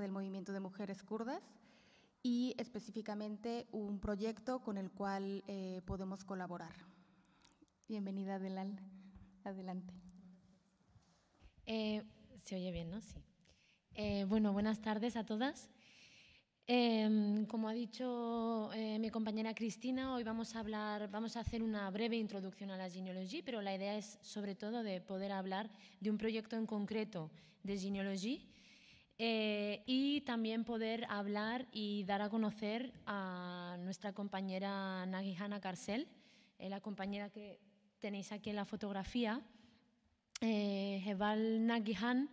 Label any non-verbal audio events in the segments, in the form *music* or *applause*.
del movimiento de mujeres kurdas y específicamente un proyecto con el cual eh, podemos colaborar. Bienvenida. Adelante. Eh, se oye bien, ¿no? Sí. Eh, bueno, buenas tardes a todas. Em, como ha dicho mi compañera Cristina, hoy vamos a hablar, vamos a hacer una breve introducción a la genealogía, pero la idea es sobre todo de poder hablar de un proyecto en concreto de genealogía eh, y también poder hablar y dar a conocer a nuestra compañera Nagihana Carcel, eh, la compañera que tenéis aquí en la fotografía. Eh, Heval Nagihan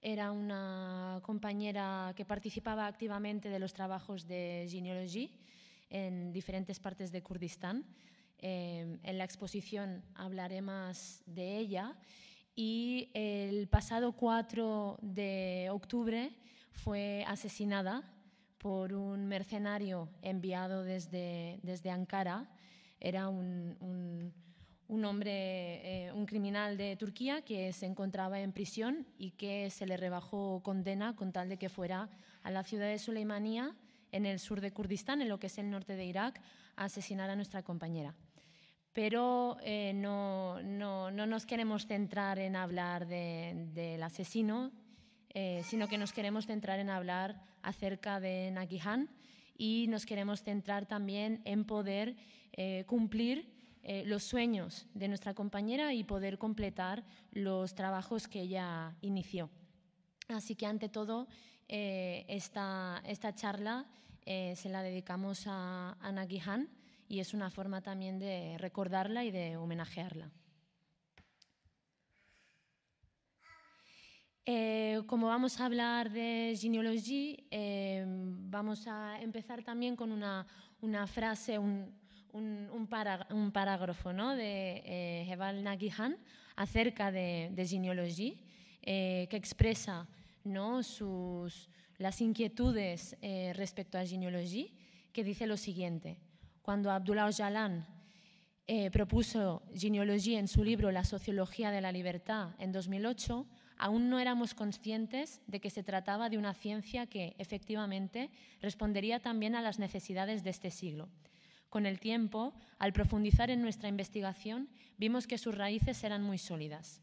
era una compañera que participaba activamente de los trabajos de genealogía en diferentes partes de Kurdistán. en la exposición hablaré más de ella y el pasado 4 de octubre fue asesinada por un mercenario enviado desde, desde Ankara. Era un, un, hombre, eh, un criminal de Turquía que se encontraba en prisión y que se le rebajó condena con tal de que fuera a la ciudad de Suleimanía, en el sur de Kurdistán, en lo que es el norte de Irak, a asesinar a nuestra compañera pero eh, no, no, no, nos queremos centrar en hablar del asesino, eh, sino que nos queremos centrar en hablar acerca de Nagihan y nos queremos centrar también en poder eh, cumplir los sueños de nuestra compañera y poder completar los trabajos que ella inició. Así que ante todo, esta, esta, charla se la dedicamos a, a Nagihan y es una forma también de recordarla y de homenajearla. Eh, como vamos a hablar de genealogía, eh, vamos a empezar también con una, frase, un, parágrafo ¿no? de eh, Heval Nagihan acerca de, de genealogía, que expresa ¿no? Las inquietudes respecto a genealogía, que dice lo siguiente. Cuando Abdullah Öcalan eh, propuso genealogía en su libro La sociología de la libertad en 2008, aún no éramos conscientes de que se trataba de una ciencia que, efectivamente, respondería también a las necesidades de este siglo. Con el tiempo, al profundizar en nuestra investigación, vimos que sus raíces eran muy sólidas.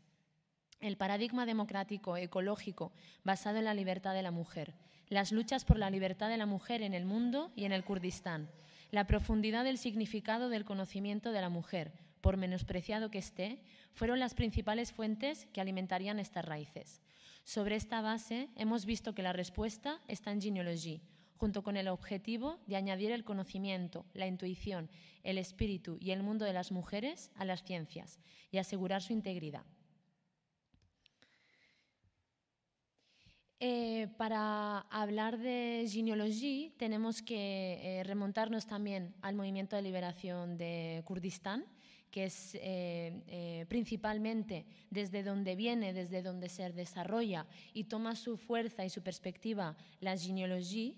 El paradigma democrático ecológico basado en la libertad de la mujer, las luchas por la libertad de la mujer en el mundo y en el Kurdistán, la profundidad del significado del conocimiento de la mujer, por menospreciado que esté, fueron las principales fuentes que alimentarían estas raíces. Sobre esta base, hemos visto que la respuesta está en genealogía, junto con el objetivo de añadir el conocimiento, la intuición, el espíritu y el mundo de las mujeres a las ciencias y asegurar su integridad. Eh, para hablar de genealogía tenemos que eh, remontarnos también al movimiento de liberación de Kurdistán, que es eh, principalmente desde donde viene, desde donde se desarrolla y toma su fuerza y su perspectiva la genealogía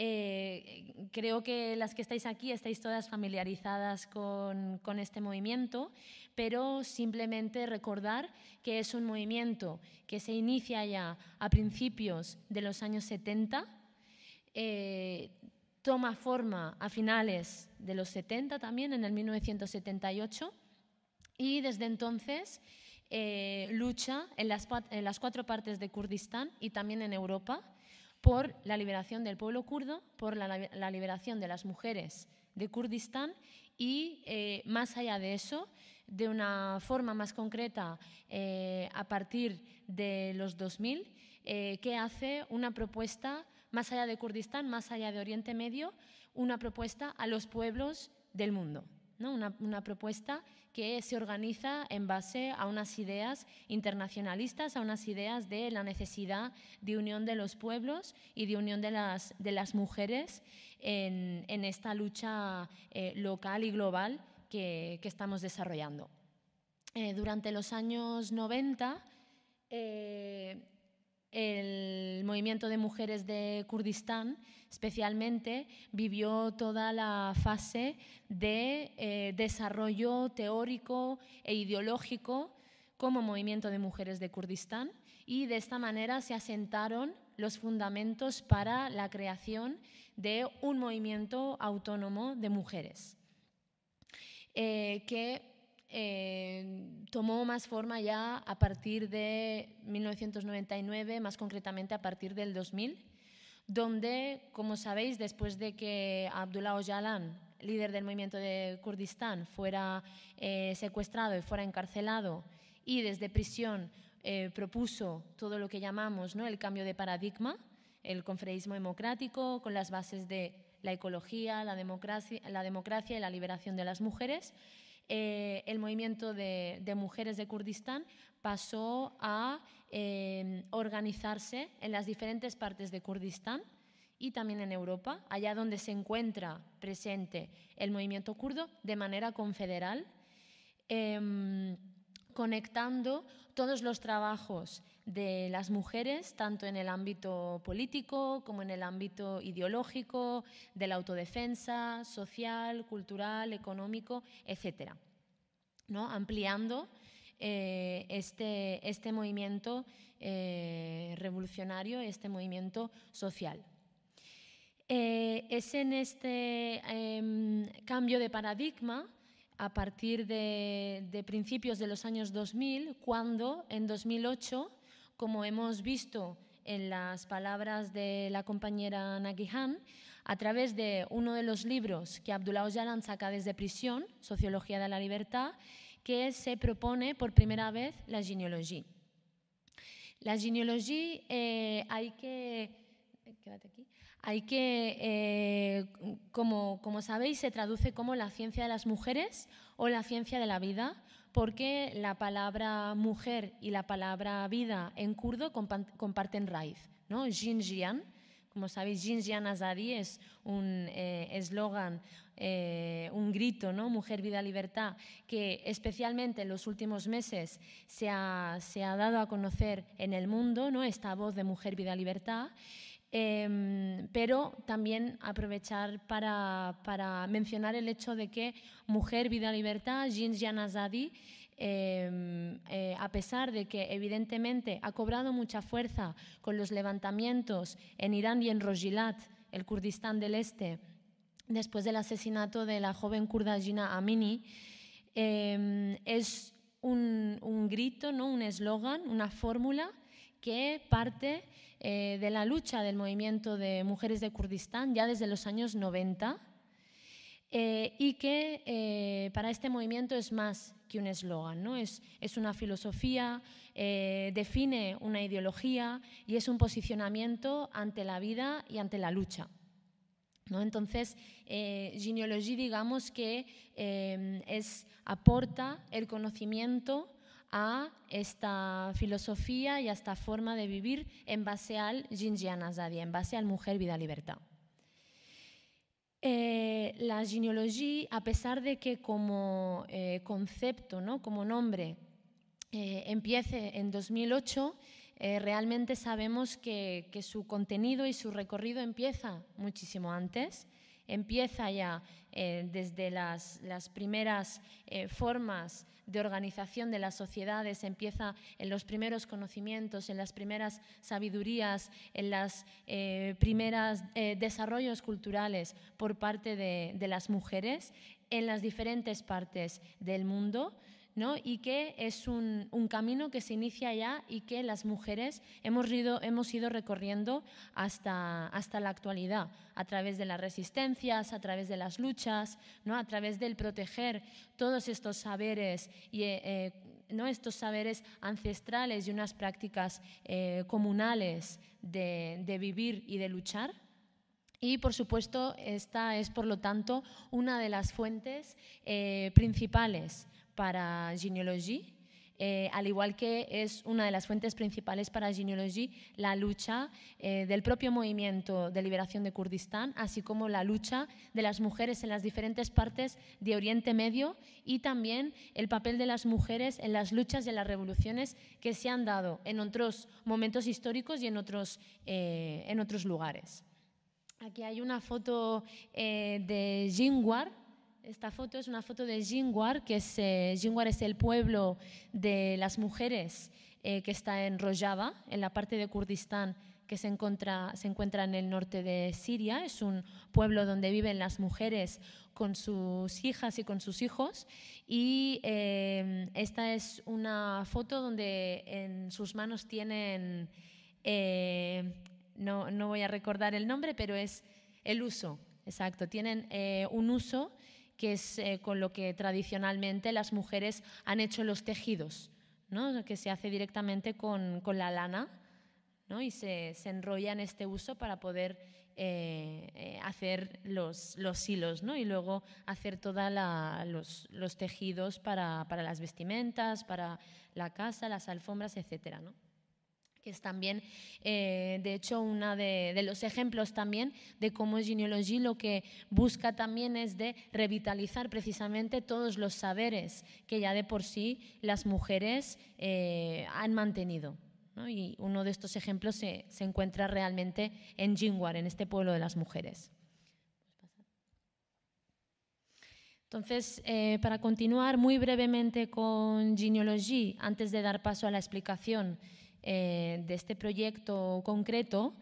eh, creo que las que estáis aquí estáis todas familiarizadas con, con, este movimiento, pero simplemente recordar que es un movimiento que se inicia ya a principios de los años 70, eh, toma forma a finales de los 70 también, en el 1978, y desde entonces eh, lucha en las, en las cuatro partes de Kurdistán y también en Europa por la liberación del pueblo kurdo, por la, liberación de las mujeres de Kurdistán y, eh, más allá de eso, de una forma más concreta, eh, a partir de los 2000, eh, que hace una propuesta más allá de Kurdistán, más allá de Oriente Medio, una propuesta a los pueblos del mundo. Una, propuesta que se organiza en base a unas ideas internacionalistas, a unas ideas de la necesidad de unión de los pueblos y de unión de las, de las mujeres en, esta lucha eh, local y global que, estamos desarrollando. Eh, durante los años 90, el movimiento de mujeres de Kurdistán especialmente vivió toda la fase de eh, desarrollo teórico e ideológico como movimiento de mujeres de Kurdistán y de esta manera se asentaron los fundamentos para la creación de un movimiento autónomo de mujeres, eh, que eh, tomó más forma ya a partir de 1999, más concretamente a partir del 2000, donde, como sabéis, después de que Abdullah Öcalan, líder del movimiento de Kurdistán, fuera eh, secuestrado y fuera encarcelado y desde prisión eh, propuso todo lo que llamamos ¿no? el cambio de paradigma, el confreísmo democrático, con las bases de la ecología, la democracia, la democracia y la liberación de las mujeres, eh, el movimiento de, mujeres de Kurdistán pasó a eh, organizarse en las diferentes partes de Kurdistán y también en Europa, allá donde se encuentra presente el movimiento kurdo de manera confederal, em, conectando todos los trabajos de las mujeres, tanto en el ámbito político como en el ámbito ideológico, de la autodefensa, social, cultural, económico, etc. ¿no? Ampliando eh, este, este, movimiento eh, revolucionario, este movimiento social. Eh, es en este em, cambio de paradigma a partir de, principios de los años 2000, cuando en 2008 como hemos visto en las palabras de la compañera Nagihan, a través de uno de los libros que Abdullah Öcalan saca desde prisión, Sociología de la Libertad, que se propone por primera vez la genealogía. La genealogía eh, hay que... Hay que, eh, como, sabéis, se traduce como la ciencia de las mujeres o la ciencia de la vida, porque la palabra mujer y la palabra vida en kurdo comparten raíz. ¿no? Jinjian, como sabéis, Jinjian Azadi es un eh, eslogan, eh, un grito, ¿no? Mujer, vida, libertad, que especialmente en los últimos meses se ha, se ha dado a conocer en el mundo, ¿no? esta voz de mujer, vida, libertad. Em, pero también aprovechar para, para, mencionar el hecho de que Mujer, Vida, Libertad, Jeans Janazadi, em, eh, a pesar de que evidentemente ha cobrado mucha fuerza con los levantamientos en Irán y en Rojilat, el Kurdistán del Este, después del asesinato de la joven kurda Gina Amini, em, es un, un, grito, ¿no? un eslogan, una fórmula que parte eh, de la lucha del movimiento de mujeres de Kurdistán ya desde los años 90 eh, y que eh, para este movimiento es más que un eslogan, ¿no? es, es, una filosofía, define una ideología y es un posicionamiento ante la vida y ante la lucha. ¿no? Entonces, genealogía digamos que es, aporta el conocimiento a esta filosofía y a esta forma de vivir en base al Jinjian Azadi, en base al mujer, vida, libertad. Eh, la genealogía, a pesar de que como eh, concepto, ¿no? como nombre, eh, empiece en 2008, realmente sabemos que, que, su contenido y su recorrido empieza muchísimo antes. Empieza ya desde las, las primeras formas de organización de las sociedades. Empieza en los primeros conocimientos, en las primeras sabidurías, en los eh, primeros eh, desarrollos culturales por parte de, de las mujeres en las diferentes partes del mundo y que es un, camino que se inicia ya y que las mujeres hemos ido, hemos ido recorriendo hasta, hasta la actualidad, a través de las resistencias, a través de las luchas, ¿no? a través del proteger todos estos saberes y eh, eh, ¿no? estos saberes ancestrales y unas prácticas eh, comunales de, de vivir y de luchar. Y, por supuesto, esta es, por lo tanto, una de las fuentes principales para genealogía, eh, al igual que es una de las fuentes principales para genealogía la lucha eh, del propio movimiento de liberación de Kurdistán, así como la lucha de las mujeres en las diferentes partes de Oriente Medio y también el papel de las mujeres en las luchas y en las revoluciones que se han dado en otros momentos históricos y en otros, eh, en otros lugares. Aquí hay una foto de Jingwar, esta foto es una foto de Jingwar, que es, eh, es el pueblo de las mujeres eh, que está en Rojava, en la parte de Kurdistán que se encuentra, se encuentra en el norte de Siria. Es un pueblo donde viven las mujeres con sus hijas y con sus hijos. Y eh, esta es una foto donde en sus manos tienen, eh, no, no, voy a recordar el nombre, pero es el uso, exacto. Tienen eh, un uso que es con lo que tradicionalmente las mujeres han hecho los tejidos, ¿no? que se hace directamente con, con la lana ¿no? y se, se enrolla en este uso para poder eh, eh, hacer los, los, hilos ¿no? y luego hacer todos los, tejidos para, para, las vestimentas, para la casa, las alfombras, etc. ¿no? Que es también, eh, de hecho, uno de, de, los ejemplos también de cómo Genealogy lo que busca también es de revitalizar precisamente todos los saberes que ya de por sí las mujeres han mantenido. Y uno de estos ejemplos se, se encuentra realmente en Jingwar, en este pueblo de las mujeres. Entonces, eh, para continuar muy brevemente con genealogy, antes de dar paso a la explicación eh, de este proyecto concreto,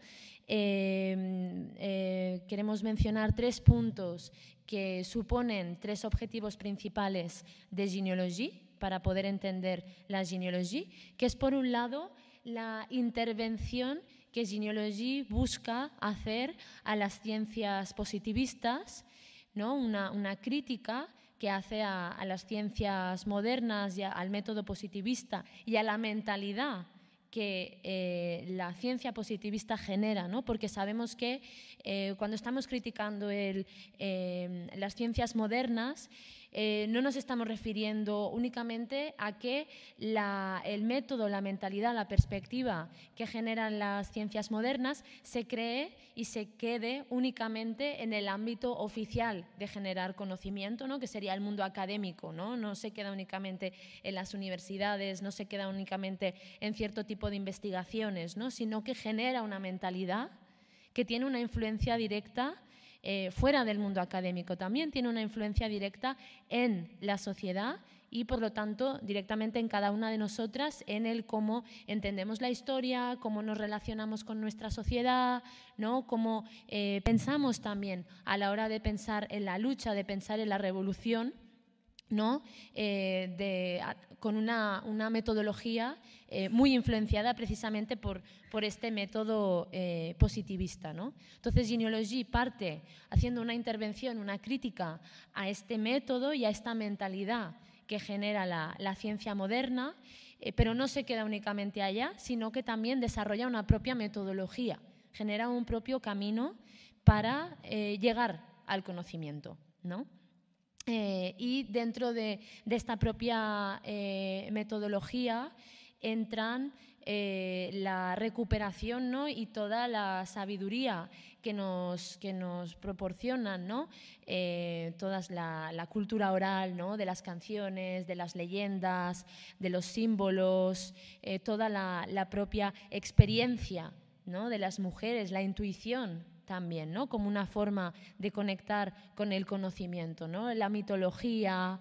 eh, queremos mencionar tres puntos que suponen tres objetivos principales de genealogy para poder entender la genealogy, que es por un lado la intervención que Genealogy busca hacer a las ciencias positivistas, ¿no? una, crítica que hace a, las ciencias modernas y al método positivista y a la mentalidad que eh, la ciencia positivista genera, ¿no? porque sabemos que eh, cuando estamos criticando eh, las ciencias modernas, eh, no nos estamos refiriendo únicamente a que el método, la mentalidad, la perspectiva que generan las ciencias modernas se cree y se quede únicamente en el ámbito oficial de generar conocimiento, ¿no? que sería el mundo académico. ¿no? no se queda únicamente en las universidades, no se queda únicamente en cierto tipo de investigaciones, ¿no? sino que genera una mentalidad que tiene una influencia directa eh, fuera del mundo académico. También tiene una influencia directa en la sociedad y por lo tanto directamente en cada una de nosotras en el cómo entendemos la historia, cómo nos relacionamos con nuestra sociedad, ¿no? cómo eh, pensamos también a la hora de pensar en la lucha, de pensar en la revolución. ¿No? Eh, con una, una metodología eh, muy influenciada precisamente por, por este método eh, positivista. ¿no? Entonces, Genealogy parte haciendo una intervención, una crítica a este método y a esta mentalidad que genera la, la ciencia moderna, eh, pero no se queda únicamente allá, sino que también desarrolla una propia metodología, genera un propio camino para llegar al conocimiento. ¿no? Y dentro de, esta propia metodología entran eh, la recuperación ¿no? y toda la sabiduría que nos, que nos proporcionan, ¿no? Eh, toda la, cultura oral ¿no? de las canciones, de las leyendas, de los símbolos, eh, toda la, propia experiencia de las mujeres, la intuición también, ¿no? como una forma de conectar con el conocimiento, ¿no? la mitología,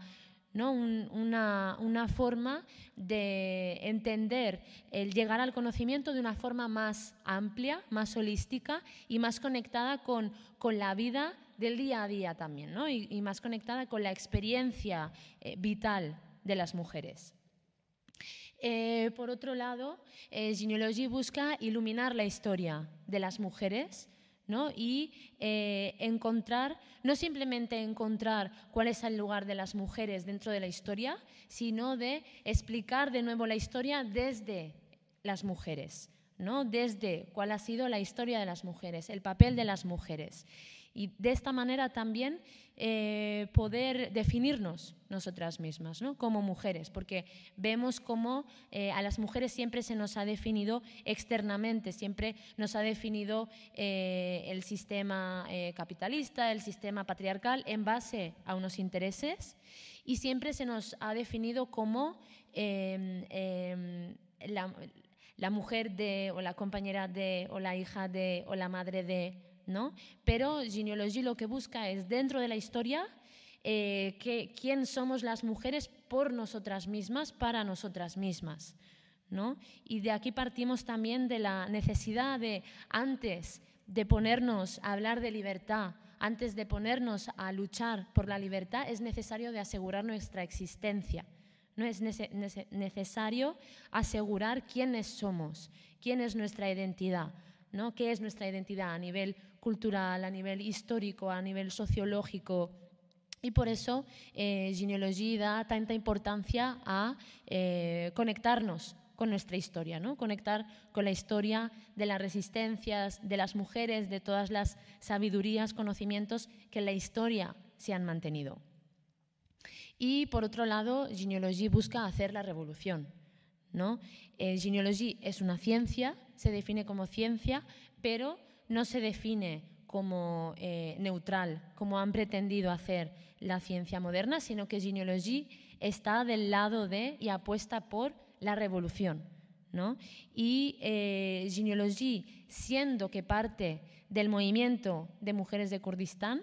una, forma de entender el llegar al conocimiento de una forma más amplia, más holística y más conectada con, la vida del día a día también, y, más conectada con la experiencia eh, vital de las mujeres. Eh, por otro lado, eh, Genealogy busca iluminar la historia de las mujeres y eh, encontrar, no simplemente encontrar cuál es el lugar de las mujeres dentro de la historia, sino de explicar de nuevo la historia desde las mujeres, ¿no? desde cuál ha sido la historia de las mujeres, el papel de las mujeres y de esta manera también eh, poder definirnos nosotras mismas como mujeres, porque vemos cómo eh, a las mujeres siempre se nos ha definido externamente, siempre nos ha definido eh, el sistema capitalista, el sistema patriarcal en base a unos intereses y siempre se nos ha definido como em, em, la, la mujer de, o la compañera de, o la hija de, o la madre de, ¿no? Pero genealogy lo que busca es, dentro de la historia, eh, que, quién somos las mujeres por nosotras mismas, para nosotras mismas. ¿no? Y de aquí partimos también de la necesidad de, antes de ponernos a hablar de libertad, antes de ponernos a luchar por la libertad, es necesario de asegurar nuestra existencia. No es necesario asegurar quiénes somos, quién es nuestra identidad, ¿no? qué es nuestra identidad a nivel cultural, a nivel histórico, a nivel sociológico. Y por eso eh, genealogía da tanta importancia a eh, conectarnos con nuestra historia, ¿no? conectar con la historia de las resistencias de las mujeres, de todas las sabidurías, conocimientos que en la historia se han mantenido. Y por otro lado, genealogía busca hacer la revolución. ¿no? Eh, genealogía es una ciencia, se define como ciencia, pero no se define como eh, neutral, como han pretendido hacer la ciencia moderna, sino que genealogía está del lado de y apuesta por la revolución. ¿no? Y eh, genealogía, siendo que parte del movimiento de mujeres de Kurdistán,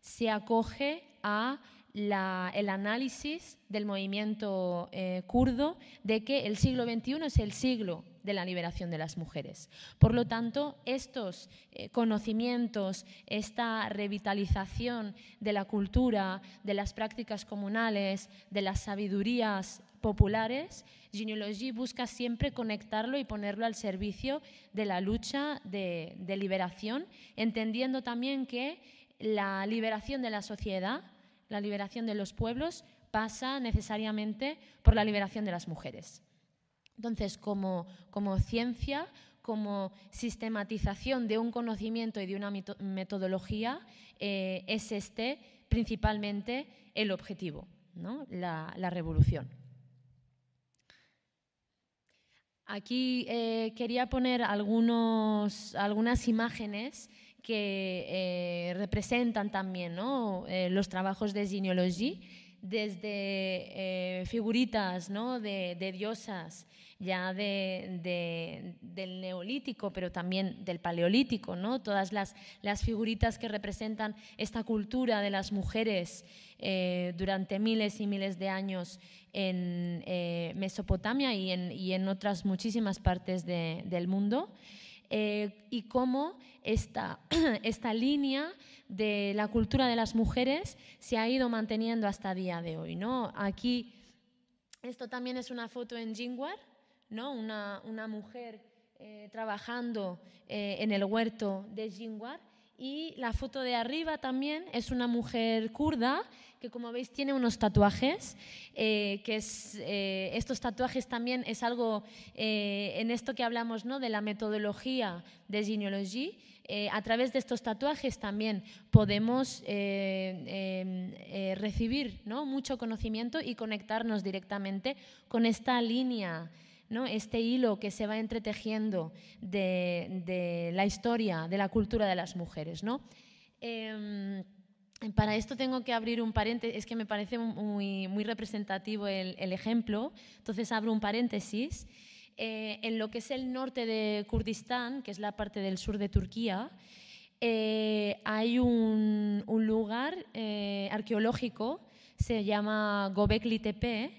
se acoge a el análisis del movimiento eh, kurdo de que el siglo XXI es el siglo de la liberación de las mujeres. Por lo tanto, estos eh, conocimientos, esta revitalización de la cultura, de las prácticas comunales, de las sabidurías populares, genealogía busca siempre conectarlo y ponerlo al servicio de la lucha de liberación, entendiendo también que la liberación de la sociedad la liberación de los pueblos pasa necesariamente por la liberación de las mujeres. Entonces, como, ciencia, como sistematización de un conocimiento y de una metodología, eh, es este principalmente el objetivo, la, revolución. Aquí eh, quería poner algunas imágenes que eh, representan también ¿no? Los trabajos de genealogía, desde eh, figuritas ¿no? de, diosas ya de, del neolítico, pero también del paleolítico, ¿no? todas las, las figuritas que representan esta cultura de las mujeres durante miles y miles de años en Mesopotamia y en, y en, otras muchísimas partes del mundo. Eh, y cómo esta, *clears throat* esta línea de la cultura de las mujeres se ha ido manteniendo hasta día de hoy. ¿no? Aquí, esto también es una foto en Jingwar, ¿no? una, una mujer eh, trabajando eh, en el huerto de Jingwar. Y la foto de arriba también es una mujer kurda que como veis tiene unos tatuajes, eh, que es, estos tatuajes también es algo en esto que hablamos ¿no? de la metodología de genealogía. A través de estos tatuajes también podemos em, recibir ¿no? mucho conocimiento y conectarnos directamente con esta línea ¿no? este hilo que se va entretejiendo de, la historia, de la cultura de las mujeres. Em, para esto tengo que abrir un paréntesis, es que me parece muy, muy representativo el, ejemplo, entonces abro un paréntesis. Eh, en lo que es el norte de Kurdistán, que es la parte del sur de Turquía, eh, hay un, lugar eh, arqueológico, se llama Gobekli Tepe,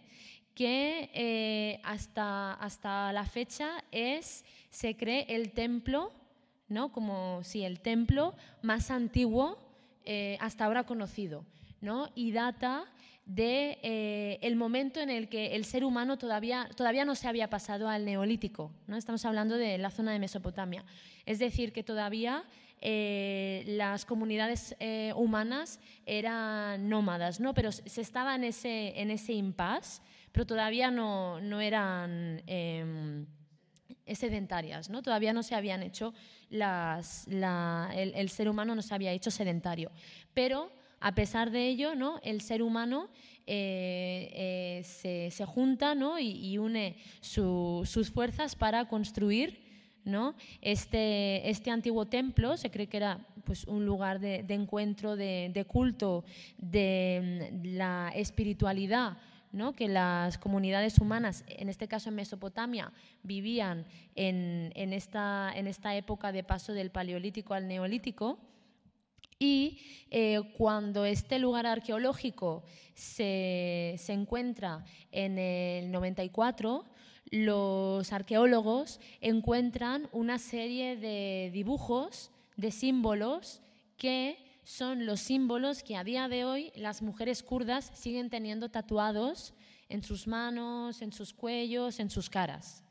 que hasta, hasta la fecha es, se cree, el templo, ¿no? como si el templo más antiguo hasta ahora conocido, ¿no? y data de eh, el momento en el que el ser humano todavía, todavía no se había pasado al neolítico. ¿no? Estamos hablando de la zona de Mesopotamia. Es decir, que todavía eh, las comunidades humanas eran nómadas, ¿no? pero se estaba en ese, en ese impasse, pero todavía no, no eran em, sedentarias, ¿no? todavía no se habían hecho el, ser humano no se había hecho sedentario. Pero a pesar de ello, ¿no? el ser humano eh, eh, se, junta ¿no? y, une sus fuerzas para construir ¿no? este, este antiguo templo. Se cree que era pues, un lugar de, encuentro, de, de, culto, de mm, la espiritualidad que las comunidades humanas, en este caso en Mesopotamia, vivían en, esta, en esta época de paso del Paleolítico al Neolítico. Y eh, cuando este lugar arqueológico se, se, encuentra en el 94, los arqueólogos encuentran una serie de dibujos, de símbolos, que son los símbolos que a día de hoy las mujeres kurdas siguen teniendo tatuados en sus manos, en sus cuellos, en sus caras.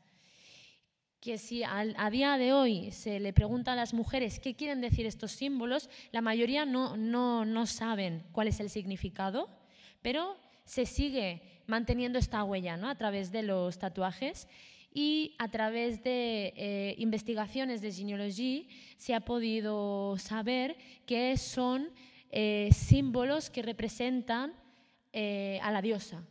Que si a, día de hoy se le pregunta a las mujeres qué quieren decir estos símbolos, la mayoría no, no, no saben cuál es el significado, pero se sigue manteniendo esta huella ¿no? a través de los tatuajes y a través de eh, investigaciones de genealogía se ha podido saber que son eh, símbolos que representan eh, a la diosa.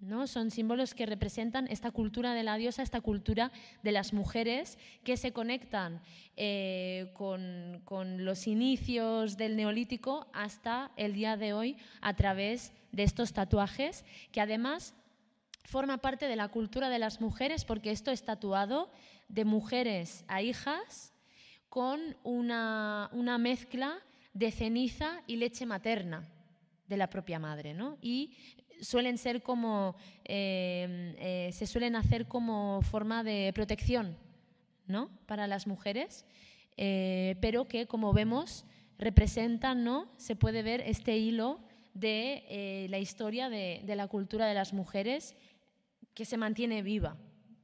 ¿No? Son símbolos que representan esta cultura de la diosa, esta cultura de las mujeres que se conectan con, con, los inicios del neolítico hasta el día de hoy a través de estos tatuajes, que además forma parte de la cultura de las mujeres porque esto es tatuado de mujeres a hijas con una, mezcla de ceniza y leche materna de la propia madre. Y suelen ser como, eh, eh, se suelen hacer como forma de protección, ¿no? Para las mujeres, eh, pero que, como vemos, representan, ¿no? Se puede ver este hilo de la historia de, la cultura de las mujeres que se mantiene viva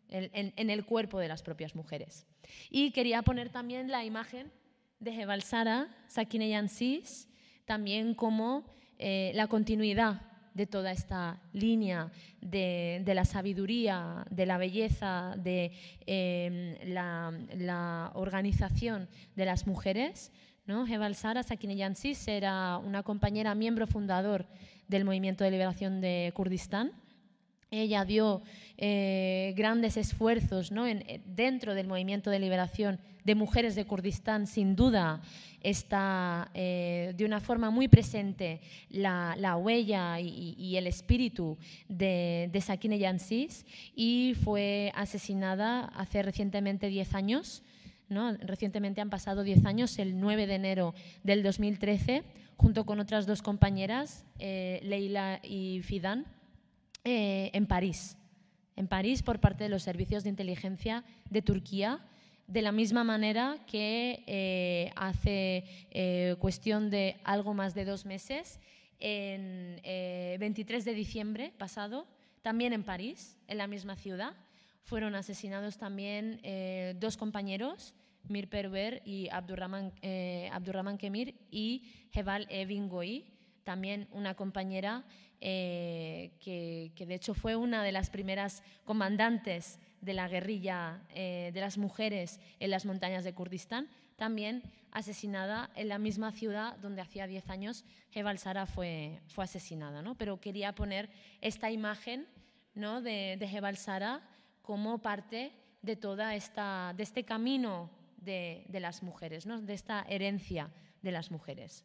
en, el cuerpo de las propias mujeres. Y quería poner también la imagen de Jebal Sara, Sakine Yansis, también como eh, la continuidad de toda esta línea de, la sabiduría, de la belleza, de em, la, organización de las mujeres. ¿no? Jebal Sara Sakine Yansis era una compañera miembro fundador del Movimiento de Liberación de Kurdistán ella dio eh, grandes esfuerzos ¿no? Eh, dentro del movimiento de liberación de mujeres de Kurdistán, sin duda está eh, de una forma muy presente la, huella y, el espíritu de, de Sakine Yansis y fue asesinada hace recientemente 10 años. ¿no? Recientemente han pasado 10 años, el 9 de enero del 2013, junto con otras dos compañeras, Leila y Fidan eh, en París. En París por parte de los servicios de inteligencia de Turquía, de la misma manera que eh, hace eh, cuestión de algo más de dos meses, en 23 de diciembre pasado, también en París, en la misma ciudad, fueron asesinados también dos compañeros, Mir Perver y Abdurrahman, Abdurrahman Kemir y Jebal Evin también una compañera eh, que, de hecho fue una de las primeras comandantes de la guerrilla eh, de las mujeres en las montañas de Kurdistán, también asesinada en la misma ciudad donde hacía 10 años Jebal Sara fue, fue asesinada. ¿no? Pero quería poner esta imagen ¿no? de, de Sara como parte de, toda de este camino de, de las mujeres, ¿no? de esta herencia de las mujeres.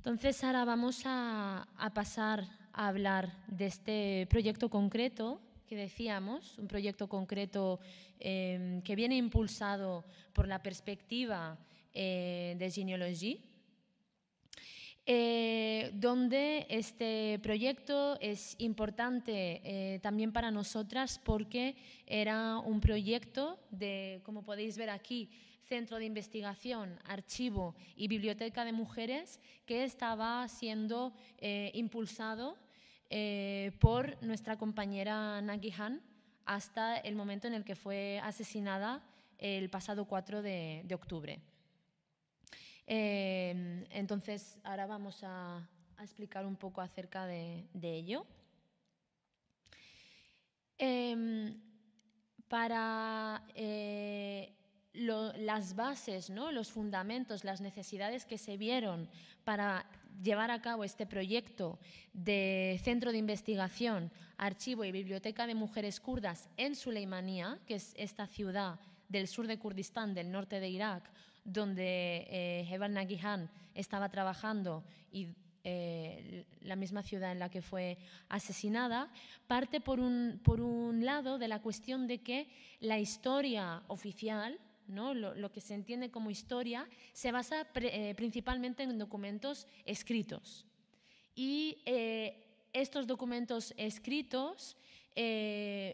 Entonces ahora vamos a, pasar a hablar de este proyecto concreto que decíamos, un proyecto concreto em, que viene impulsado por la perspectiva eh, de genealogía, eh, donde este proyecto es importante eh, también para nosotras porque era un proyecto de, como podéis ver aquí, Centro de Investigación, Archivo y Biblioteca de Mujeres que estaba siendo eh, impulsado eh, por nuestra compañera Nagi Han hasta el momento en el que fue asesinada el pasado 4 de, octubre. Eh, entonces, ahora vamos a, explicar un poco acerca de, ello. Em, para las bases, los fundamentos, las necesidades que se vieron para llevar a cabo este proyecto de centro de investigación, archivo y biblioteca de mujeres kurdas en Suleimanía, que es esta ciudad del sur de Kurdistán, del norte de Irak, donde eh, Nagihan estaba trabajando y eh, la misma ciudad en la que fue asesinada, parte por un, por un lado de la cuestión de que la historia oficial lo, que se entiende como historia, se basa eh, principalmente en documentos escritos. Y eh, estos documentos escritos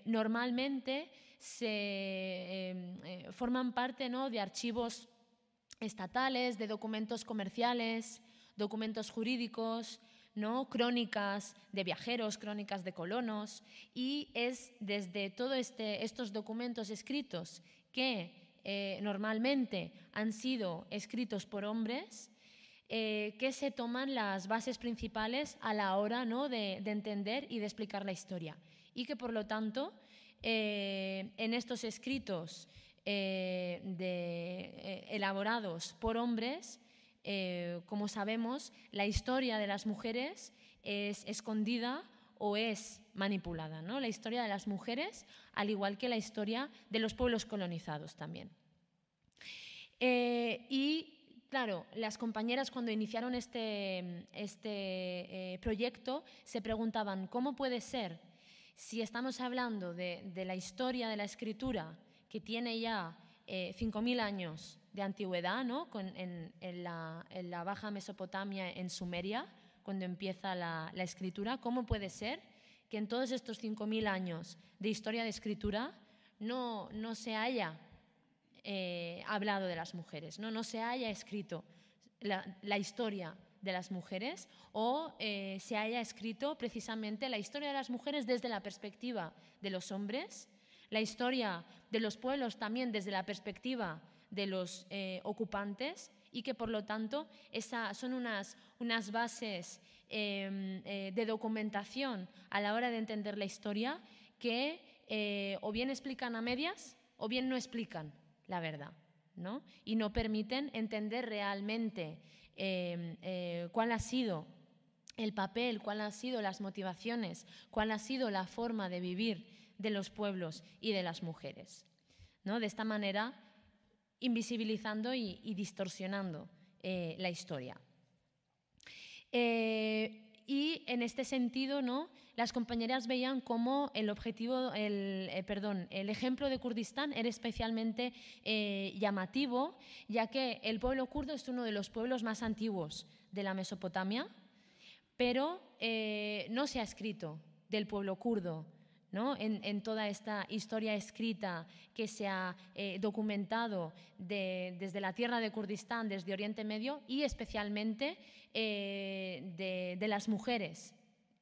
normalmente se, em, forman parte ¿no? de archivos estatales, de documentos comerciales, documentos jurídicos, ¿no? crónicas de viajeros, crónicas de colonos, y es desde todos este, estos documentos escritos que eh, normalmente han sido escritos por hombres, eh, que se toman las bases principales a la hora ¿no? de, entender y de explicar la historia. Y que por lo tanto, eh, en estos escritos elaborados por hombres, como sabemos, la historia de las mujeres es escondida o es manipulada, ¿no? La historia de las mujeres, al igual que la historia de los pueblos colonizados también. Eh, y claro, las compañeras cuando iniciaron este, este eh, proyecto se preguntaban, ¿cómo puede ser si estamos hablando de, la historia de la escritura que tiene ya 5.000 años de antigüedad, ¿no? en, la, Baja Mesopotamia, en Sumeria, cuando empieza la, escritura, ¿cómo puede ser que en todos estos 5.000 años de historia de escritura no, no se haya eh, hablado de las mujeres, no, no se haya escrito la, historia de las mujeres o eh, se haya escrito precisamente la historia de las mujeres desde la perspectiva de los hombres, la historia de los pueblos también desde la perspectiva de los eh, ocupantes y que por lo tanto esa, son unas, bases em, de documentación a la hora de entender la historia que o bien explican a medias o bien no explican la verdad ¿no? y no permiten entender realmente em, cuál ha sido el papel, cuáles han sido las motivaciones, cuál ha sido la forma de vivir de los pueblos y de las mujeres. ¿no? De esta manera invisibilizando y, distorsionando eh, la historia. Eh, y en este sentido, ¿no? las compañeras veían como el objetivo, el, eh, perdón, el ejemplo de Kurdistán era especialmente llamativo, ya que el pueblo kurdo es uno de los pueblos más antiguos de la Mesopotamia, pero no se ha escrito del pueblo kurdo en, toda esta historia escrita que se ha eh, documentado desde la tierra de Kurdistán, desde Oriente Medio y especialmente eh, de, las mujeres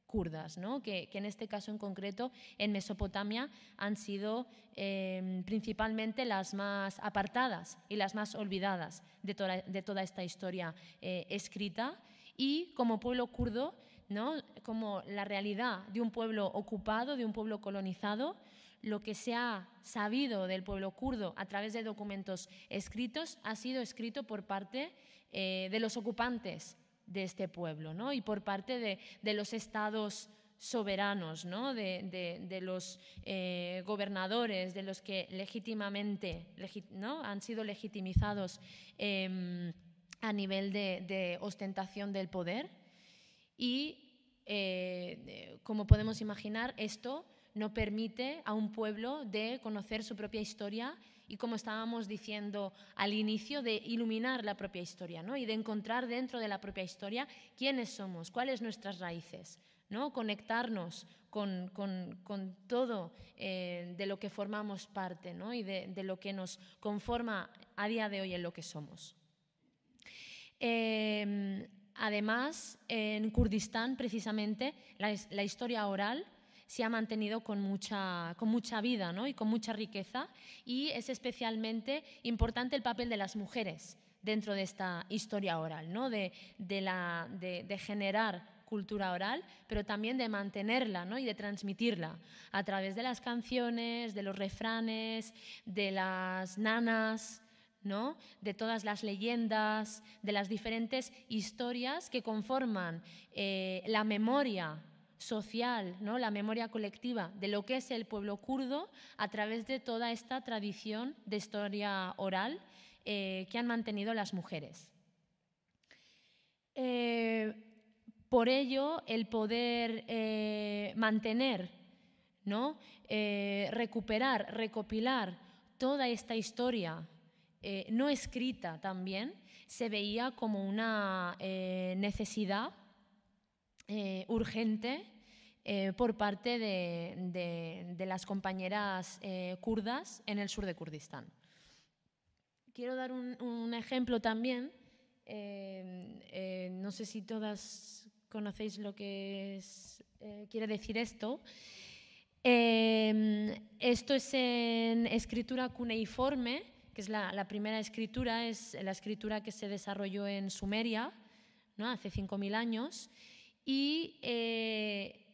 kurdas, que, en este caso en concreto en Mesopotamia han sido em, principalmente las más apartadas y las más olvidadas de toda esta historia eh, escrita. Y como pueblo kurdo, como la realidad de un pueblo ocupado, de un pueblo colonizado, lo que se ha sabido del pueblo kurdo a través de documentos escritos ha sido escrito por parte eh, de los ocupantes de este pueblo y por parte de, los estados soberanos, de, los eh, gobernadores, de los que legítimamente han sido legitimizados em, a nivel de ostentación del poder y, eh, como podemos imaginar, esto no permite a un pueblo de conocer su propia historia y, como estábamos diciendo al inicio, de iluminar la propia historia ¿no? y de encontrar dentro de la propia historia quiénes somos, cuáles nuestras raíces, ¿no? conectarnos con, con, todo eh, de lo que formamos parte ¿no? y de, lo que nos conforma a día de hoy en lo que somos. Eh, Además, en Kurdistán, precisamente, la, historia oral se ha mantenido con mucha, con mucha vida ¿no? y con mucha riqueza y es especialmente importante el papel de las mujeres dentro de esta historia oral, ¿no? de, la, de, generar cultura oral, pero también de mantenerla ¿no? y de transmitirla a través de las canciones, de los refranes, de las nanas, de todas las leyendas, de las diferentes historias que conforman eh, la memoria social, ¿no? la memoria colectiva de lo que es el pueblo kurdo a través de toda esta tradición de historia oral eh, que han mantenido las mujeres. Eh, por ello, el poder mantener, ¿no? recuperar, recopilar toda esta historia eh, no escrita también se veía como una eh, necesidad eh, urgente por parte de, las compañeras kurdas en el sur de Kurdistán. Quiero dar un, ejemplo también. no sé si todas conocéis lo que quiere decir esto. esto es en escritura cuneiforme, que es la, primera escritura, es la escritura que se desarrolló en Sumeria, ¿no? hace 5.000 años, y eh,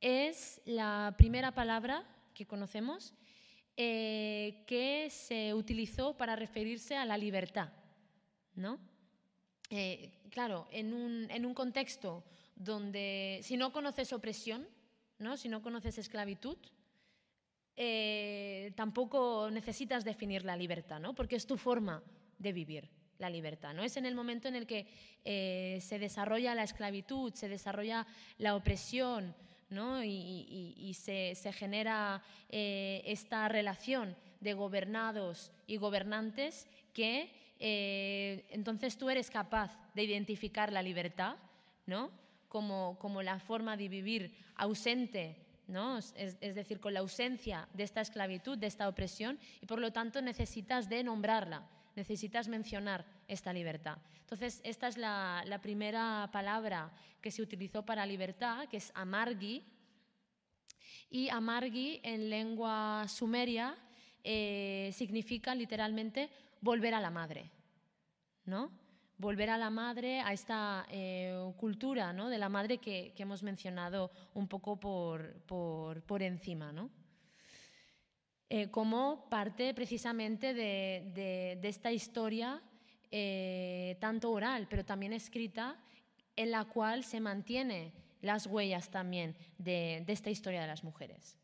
es la primera palabra que conocemos eh, que se utilizó para referirse a la libertad. ¿no? Eh, claro, en un, en un, contexto donde si no conoces opresión, ¿no? si no conoces esclavitud, eh, tampoco necesitas definir la libertad, ¿no? porque es tu forma de vivir la libertad. ¿no? Es en el momento en el que eh, se desarrolla la esclavitud, se desarrolla la opresión ¿no? y, se, genera eh, esta relación de gobernados y gobernantes que entonces tú eres capaz de identificar la libertad ¿no? como, como la forma de vivir ausente es, decir, con la ausencia de esta esclavitud, de esta opresión, y por lo tanto necesitas de nombrarla, necesitas mencionar esta libertad. Entonces, esta es la, primera palabra que se utilizó para libertad, que es amargi, y amargi en lengua sumeria eh, significa literalmente volver a la madre, ¿no? Volver a la madre, a esta eh, cultura ¿no? de la madre que, hemos mencionado un poco por, por, encima. ¿no? Eh, como parte precisamente de, esta historia, eh, tanto oral, pero también escrita, en la cual se mantiene las huellas también de esta historia de las mujeres.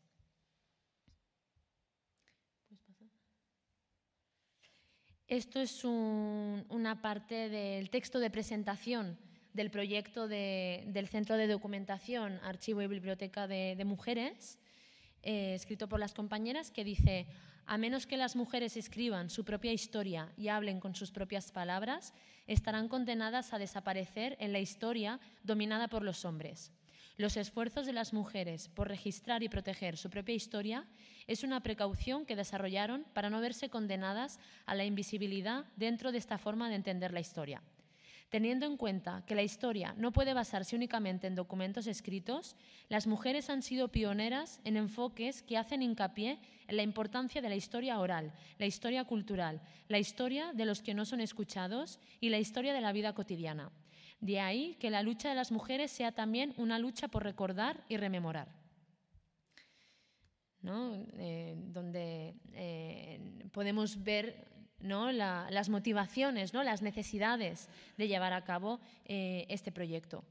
Esto es una parte del texto de presentación del proyecto del Centro de Documentación, Archivo y Biblioteca de, Mujeres, eh, escrito por las compañeras, que dice, a menos que las mujeres escriban su propia historia y hablen con sus propias palabras, estarán condenadas a desaparecer en la historia dominada por los hombres. Los esfuerzos de las mujeres por registrar y proteger su propia historia es una precaución que desarrollaron para no verse condenadas a la invisibilidad dentro de esta forma de entender la historia. Teniendo en cuenta que la historia no puede basarse únicamente en documentos escritos, las mujeres han sido pioneras en enfoques que hacen hincapié en la importancia de la historia oral, la historia cultural, la historia de los que no son escuchados y la historia de la vida cotidiana. De ahí que la lucha de las mujeres sea también una lucha por recordar y rememorar. Eh, donde eh, podemos ver las motivaciones, ¿no? las necesidades de llevar a cabo eh, este proyecto.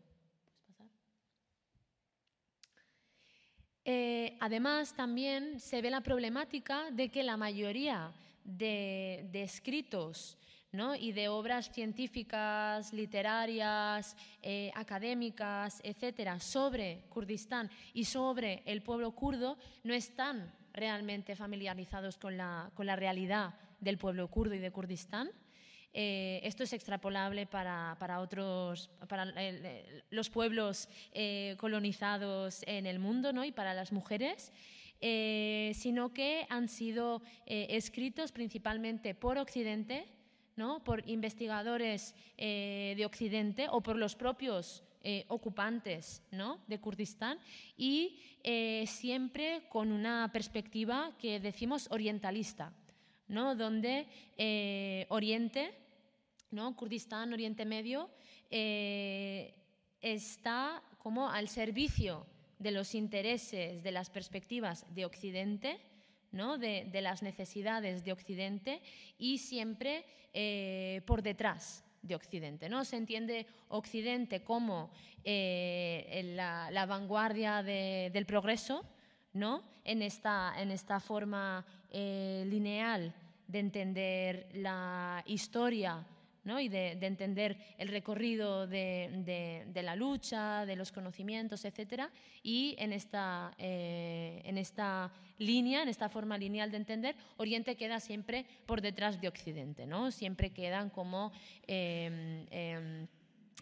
además, también se ve la problemática de que la mayoría de escritos y de obras científicas, literarias, eh, académicas, etcétera, sobre Kurdistán y sobre el pueblo kurdo, no están realmente familiarizados con la, realidad del pueblo kurdo y de Kurdistán. Eh, esto es extrapolable para, otros, para los pueblos eh, colonizados en el mundo ¿no? y para las mujeres. sino que han sido escritos principalmente por Occidente, por investigadores eh, de Occidente o por los propios eh, ocupantes de Kurdistán y eh, siempre con una perspectiva que decimos orientalista, ¿no? donde Oriente, ¿no? Kurdistán, Oriente Medio, está como al servicio de los intereses, de las perspectivas de Occidente de, las necesidades de Occidente y siempre eh, por detrás de Occidente. ¿no? Se entiende Occidente como eh, la, vanguardia del progreso, ¿no? en, esta, en esta forma eh, lineal de entender la historia y de, entender el recorrido de, la lucha, de los conocimientos, etc. Y en esta, eh, en esta línea, en esta forma lineal de entender, Oriente queda siempre por detrás de Occidente, ¿no? siempre quedan como... Em, em,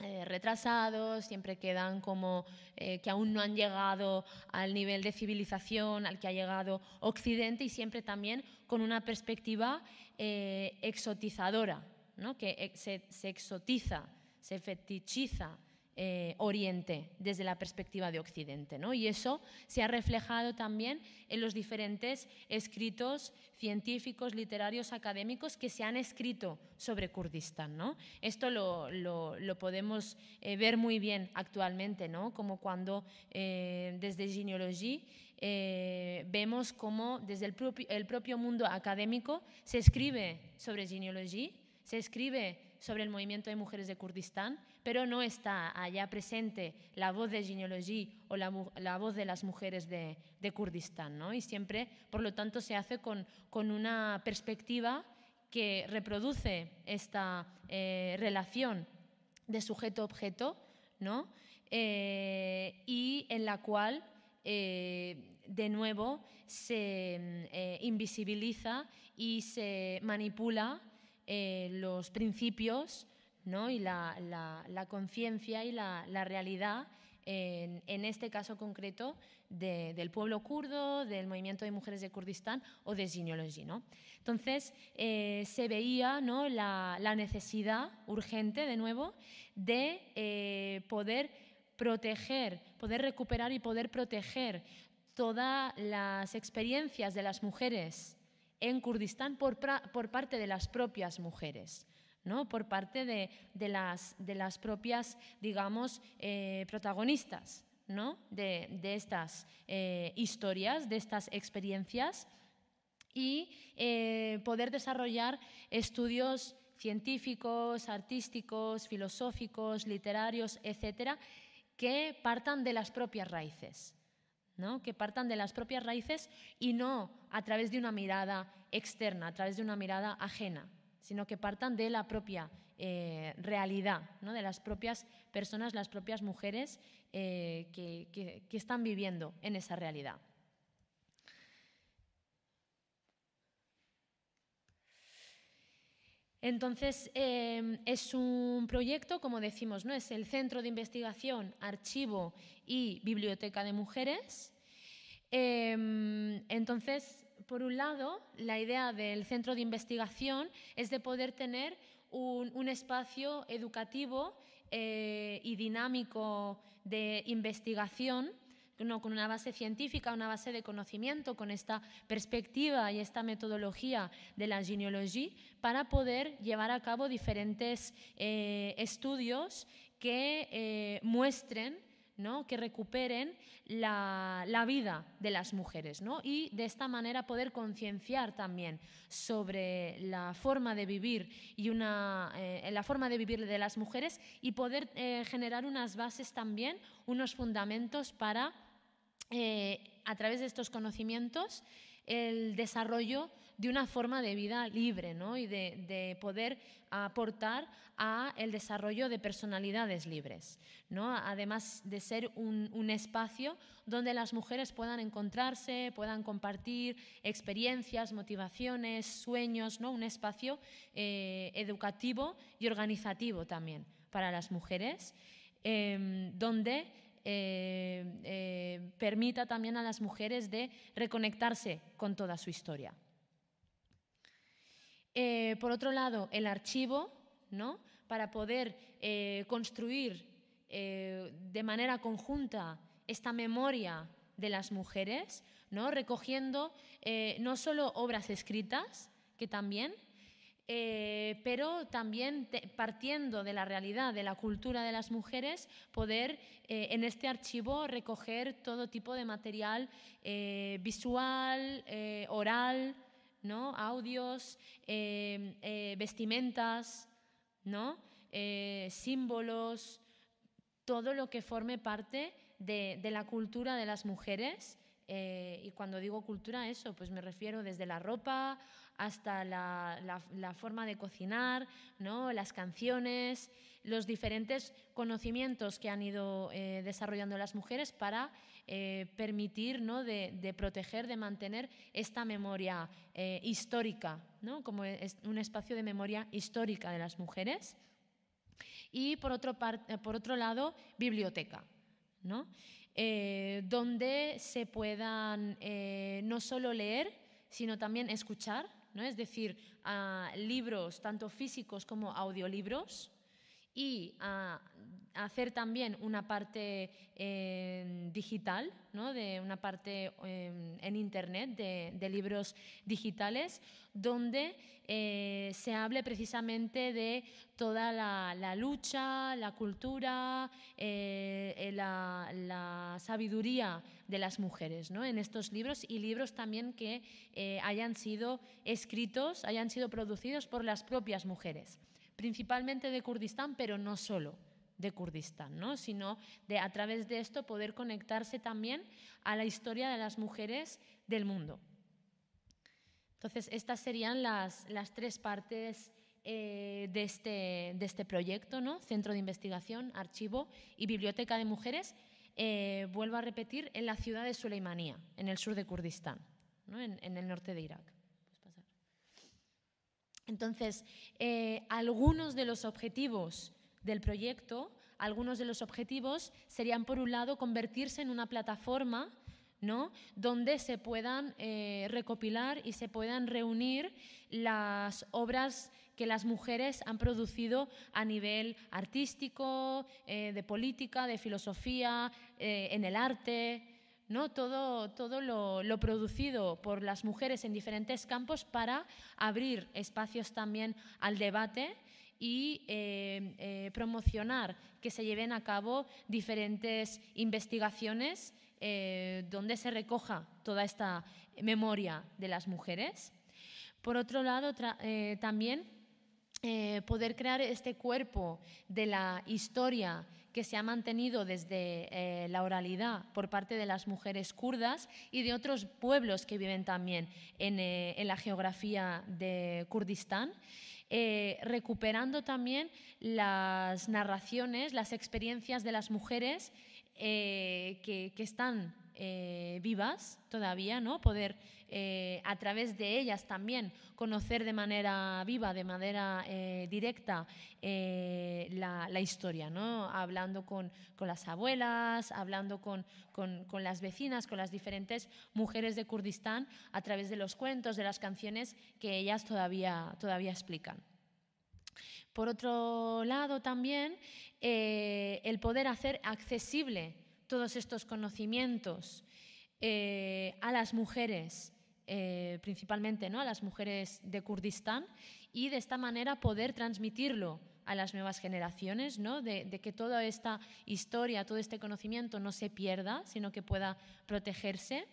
eh, retrasados, siempre quedan como eh, que aún no han llegado al nivel de civilización al que ha llegado Occidente y siempre también con una perspectiva exotizadora, ¿no? que se, se exotiza, se fetichiza eh, Oriente desde la perspectiva de Occidente. ¿no? Y eso se ha reflejado también en los diferentes escritos científicos, literarios, académicos que se han escrito sobre Kurdistán. ¿no? Esto lo, podemos eh, ver muy bien actualmente, ¿no? como cuando eh, desde Genealogy vemos cómo desde el propio, el propio mundo académico se escribe sobre Genealogy, se escribe sobre el movimiento de mujeres de Kurdistán, pero no está allá presente la voz de genealogía o la, voz de las mujeres de, Kurdistán. ¿no? Y siempre, por lo tanto, se hace con, una perspectiva que reproduce esta eh, relación de sujeto-objeto ¿no? Eh, y en la cual, eh, de nuevo, se invisibiliza y se manipula eh, los principios ¿no? y la, conciencia y la, realidad, en, este caso concreto, del pueblo kurdo, del movimiento de mujeres de Kurdistán o de genealogy. Entonces, eh, se veía ¿no? la, necesidad urgente, de nuevo, de eh, poder proteger, poder recuperar y poder proteger todas las experiencias de las mujeres en Kurdistán por, parte de las propias mujeres. ¿no? por parte de, las, de, las, propias, digamos, eh, protagonistas ¿no? de, estas eh, historias, de estas experiencias, y eh, poder desarrollar estudios científicos, artísticos, filosóficos, literarios, etcétera, que partan de las propias raíces que partan de las propias raíces y no a través de una mirada externa, a través de una mirada ajena, sino que partan de la propia eh, realidad, ¿no? de las propias personas, las propias mujeres eh, que, están viviendo en esa realidad. Entonces, eh, es un proyecto, como decimos, ¿no? es el Centro de Investigación, Archivo y Biblioteca de Mujeres. Em, entonces, por un lado, la idea del centro de investigación es de poder tener un, espacio educativo eh, y dinámico de investigación con una base científica, una base de conocimiento, con esta perspectiva y esta metodología de la genealogía, para poder llevar a cabo diferentes eh, estudios que eh, muestren que recuperen la, vida de las mujeres y de esta manera poder concienciar también sobre la forma de vivir y una, eh, la forma de vivir de las mujeres y poder generar unas bases también, unos fundamentos para, eh, a través de estos conocimientos, el desarrollo de una forma de vida libre y de, poder aportar a el desarrollo de personalidades libres, ¿no? además de ser un, espacio donde las mujeres puedan encontrarse, puedan compartir experiencias, motivaciones, sueños, ¿no? un espacio eh, educativo y organizativo también para las mujeres, em, donde eh, eh, permita también a las mujeres de reconectarse con toda su historia. Eh, por otro lado, el archivo, ¿no? para poder construir de manera conjunta esta memoria de las mujeres, ¿no? recogiendo no solo obras escritas, que también, pero también partiendo de la realidad, de la cultura de las mujeres, poder en este archivo recoger todo tipo de material visual, oral, ¿no? audios, em, eh, vestimentas, ¿no? Eh, símbolos, todo lo que forme parte de, la cultura de las mujeres. Eh, y cuando digo cultura, eso, pues me refiero desde la ropa hasta la, forma de cocinar, ¿no? las canciones, los diferentes conocimientos que han ido desarrollando las mujeres para eh, permitir ¿no? de, proteger, de mantener esta memoria eh, histórica, ¿no? como es un espacio de memoria histórica de las mujeres. Y por otro, por otro lado, biblioteca, ¿no? Donde se puedan no solo leer, sino también escuchar, ¿no? es decir, libros tanto físicos como audiolibros y hacer también una parte eh, digital, ¿no? de una parte eh, en Internet de, libros digitales, donde eh, se hable precisamente de toda la, lucha, la cultura, la, la, sabiduría de las mujeres ¿no? en estos libros y libros también que hayan sido escritos, hayan sido producidos por las propias mujeres principalmente de Kurdistán, pero no solo de Kurdistán, ¿no? sino de a través de esto poder conectarse también a la historia de las mujeres del mundo. Entonces, estas serían las, tres partes eh, de, este, de, este, proyecto, ¿no? Centro de Investigación, Archivo y Biblioteca de Mujeres, eh, vuelvo a repetir, en la ciudad de Suleimanía, en el sur de Kurdistán, en el norte de Irak. Entonces, eh, algunos de los objetivos del proyecto, algunos de los objetivos serían, por un lado, convertirse en una plataforma ¿no? donde se puedan eh, recopilar y se puedan reunir las obras que las mujeres han producido a nivel artístico, eh, de política, de filosofía, en el arte, ¿no? todo, todo lo, producido por las mujeres en diferentes campos para abrir espacios también al debate y eh, eh, promocionar que se lleven a cabo diferentes investigaciones eh, donde se recoja toda esta memoria de las mujeres. Por otro lado, también poder crear este cuerpo de la historia que se ha mantenido desde eh, la oralidad por parte de las mujeres kurdas y de otros pueblos que viven también en, eh, la geografía de Kurdistán. Eh, recuperando también las narraciones, las experiencias de las mujeres que, que, están vivas todavía, ¿no? poder eh, a través de ellas también conocer de manera viva, de manera eh, directa eh, la, historia, ¿no? hablando con, las abuelas, hablando con, las vecinas, con las diferentes mujeres de Kurdistán, a través de los cuentos, de las canciones que ellas todavía, todavía explican. Por otro lado, también el poder hacer accesible todos estos conocimientos a las mujeres eh, principalmente ¿no? a las mujeres de Kurdistán, y de esta manera poder transmitirlo a las nuevas generaciones, ¿no? de, que toda esta historia, todo este conocimiento no se pierda, sino que pueda protegerse.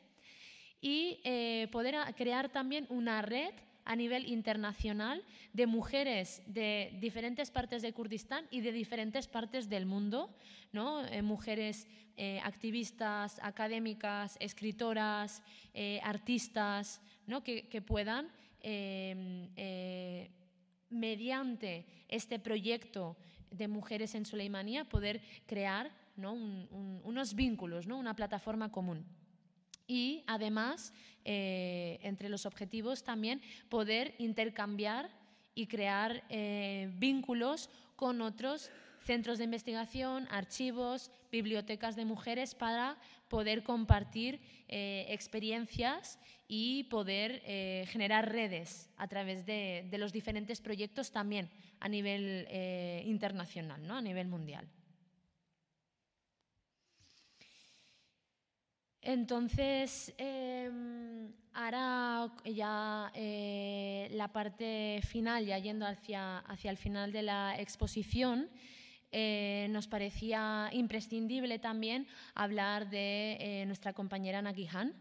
Y eh, poder crear también una red a nivel internacional de mujeres de diferentes partes de Kurdistán y de diferentes partes del mundo, ¿no? Eh, mujeres eh, activistas, académicas, escritoras, eh, artistas, ¿no? que, puedan, em, mediante este proyecto de mujeres en Suleimanía, poder crear unos vínculos, ¿no? una plataforma común y además, eh, entre los objetivos también, poder intercambiar y crear eh, vínculos con otros centros de investigación, archivos, bibliotecas de mujeres para poder compartir eh, experiencias y poder generar redes a través de, de, los diferentes proyectos también a nivel internacional, ¿no? a nivel mundial. Entonces, em, ahora ya eh, la parte final, ya yendo hacia, hacia el final de la exposición, eh, nos parecía imprescindible también hablar de eh, nuestra compañera Nagihan,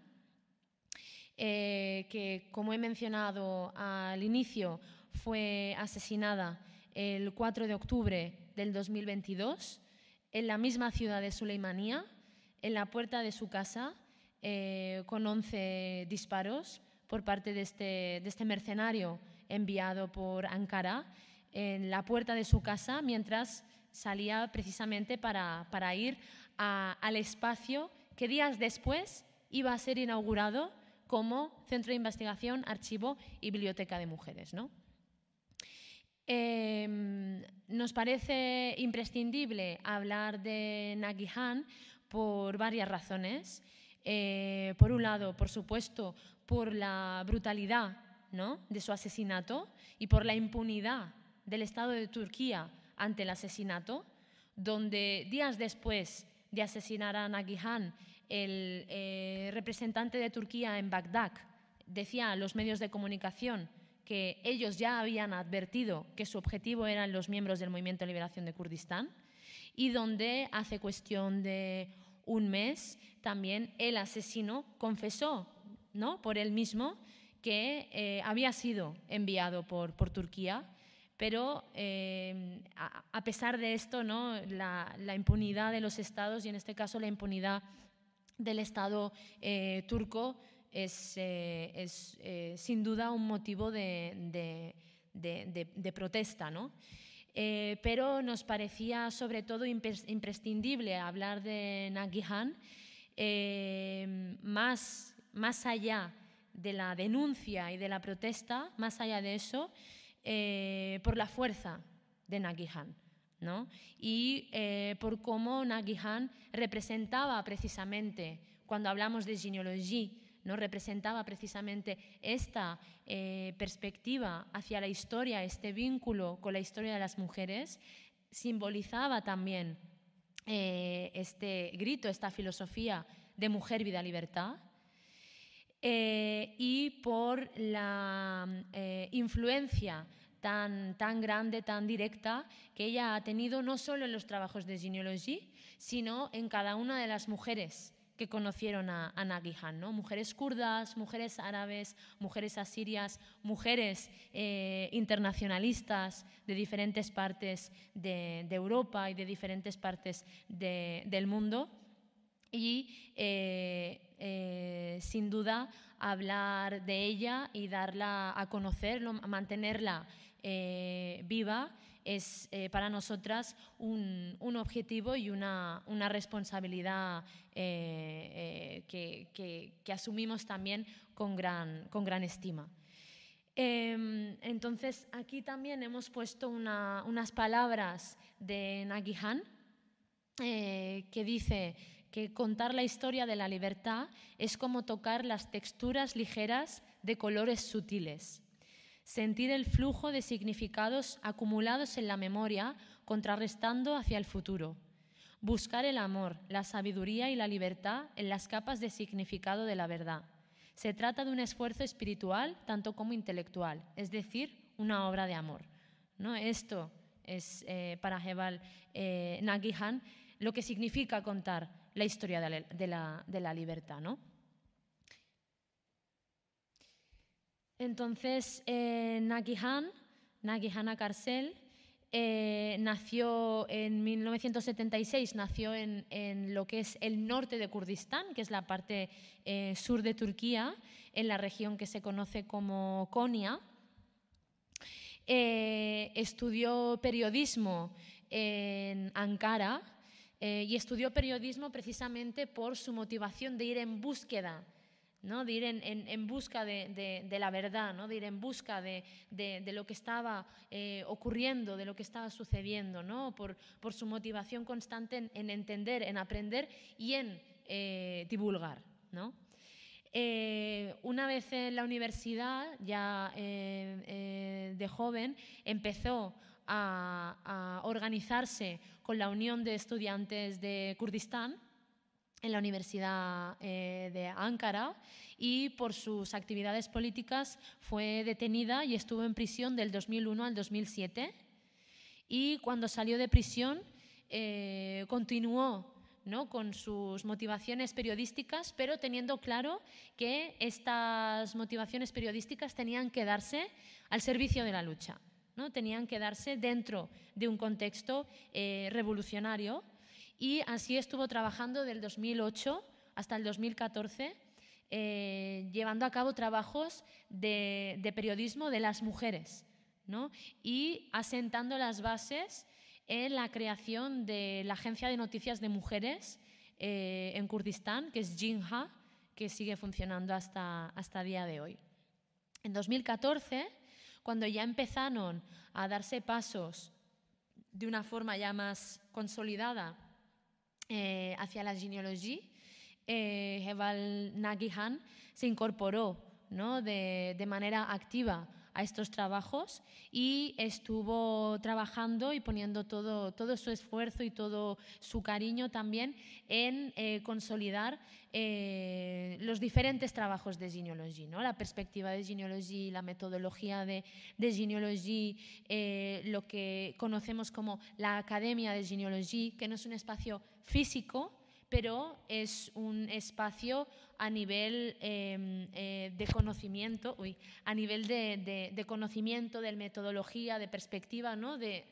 que, como he mencionado al inicio, fue asesinada el 4 de octubre del 2022 en la misma ciudad de Suleimanía en la puerta de su casa eh, con 11 disparos por parte de este, de este mercenario enviado por Ankara en la puerta de su casa mientras salía precisamente para, para ir al espacio que días después iba a ser inaugurado como Centro de Investigación, Archivo y Biblioteca de Mujeres. ¿no? Em, nos parece imprescindible hablar de Nagihan por varias razones. Eh, por un lado, por supuesto, por la brutalidad ¿no? de su asesinato y por la impunidad del Estado de Turquía ante el asesinato, donde días después de asesinar a Nagihan, el eh, representante de Turquía en Bagdad decía a los medios de comunicación que ellos ya habían advertido que su objetivo eran los miembros del Movimiento de Liberación de Kurdistán y donde hace cuestión de un mes también el asesino confesó ¿no? por él mismo que eh, había sido enviado por, Turquía, pero eh, a, pesar de esto, ¿no? La, impunidad de los estados y en este caso la impunidad del Estado eh, turco es, es sin duda un motivo de, de, de, protesta. ¿no? Pero nos parecía sobre todo imprescindible hablar de Nagihan más, más allá de la denuncia y de la protesta, más allá de eso, eh, por la fuerza de Nagihan. ¿no? Y eh, por cómo Nagihan representaba precisamente, cuando hablamos de genealogía, ¿no? representaba precisamente esta eh, perspectiva hacia la historia, este vínculo con la historia de las mujeres, simbolizaba también este grito, esta filosofía de mujer, vida, libertad, eh, y por la eh, influencia tan, tan grande, tan directa que ella ha tenido no solo en los trabajos de genealogía, sino en cada una de las mujeres que conocieron a, a Nagihan, ¿no? mujeres kurdas, mujeres árabes, mujeres asirias, mujeres eh, internacionalistas de diferentes partes de, Europa y de diferentes partes del mundo. Y eh, sin duda, hablar de ella y darla a conocer, mantenerla eh, viva, es eh, para nosotras un, objetivo y una, responsabilidad que, asumimos también con gran, con gran estima. Em, entonces, aquí también hemos puesto unas palabras de Nagihan que dice que contar la historia de la libertad es como tocar las texturas ligeras de colores sutiles, sentir el flujo de significados acumulados en la memoria contrarrestando hacia el futuro, buscar el amor, la sabiduría y la libertad en las capas de significado de la verdad. Se trata de un esfuerzo espiritual tanto como intelectual, es decir, una obra de amor. ¿no? Esto es eh, para Jebal eh, Nagihan lo que significa contar la historia de la, libertad. ¿no? Entonces, eh, Nagihan, Nagihan Akarcel, eh, nació en 1976, nació en, lo que es el norte de Kurdistán, que es la parte eh, sur de Turquía, en la región que se conoce como Konya. estudió periodismo en Ankara, eh, y estudió periodismo precisamente por su motivación de ir en búsqueda, ¿no? de ir en, busca de, la verdad, ¿no? de ir en busca de, lo que estaba eh, ocurriendo, de lo que estaba sucediendo, ¿no? por, su motivación constante en, entender, en aprender y en eh, divulgar. ¿no? una vez en la universidad, ya de joven, empezó a, organizarse con la Unión de Estudiantes de Kurdistán en la Universidad eh, de Ankara y por sus actividades políticas fue detenida y estuvo en prisión del 2001 al 2007. Y cuando salió de prisión eh, continuó ¿no? con sus motivaciones periodísticas, pero teniendo claro que estas motivaciones periodísticas tenían que darse al servicio de la lucha. ¿no? tenían que darse dentro de un contexto eh, revolucionario y así estuvo trabajando del 2008 hasta el 2014, eh, llevando a cabo trabajos de, periodismo de las mujeres y asentando las bases en la creación de la Agencia de Noticias de Mujeres eh, en Kurdistán, que es Jinha, que sigue funcionando hasta, hasta día de hoy. En 2014 cuando ya empezaron a darse pasos de una forma ya más consolidada eh, hacia la genealogía, eh, Heval Nagihan se incorporó ¿no? de, de manera activa a estos trabajos y estuvo trabajando y poniendo todo, todo su esfuerzo y todo su cariño también en eh, consolidar eh, los diferentes trabajos de genealogía, ¿no? la perspectiva de genealogía, la metodología de, de eh, lo que conocemos como la Academia de Genealogía, que no es un espacio físico, pero es un espacio a nivel em, eh, de conocimiento, a nivel de, conocimiento, de metodología, de perspectiva, ¿no? de,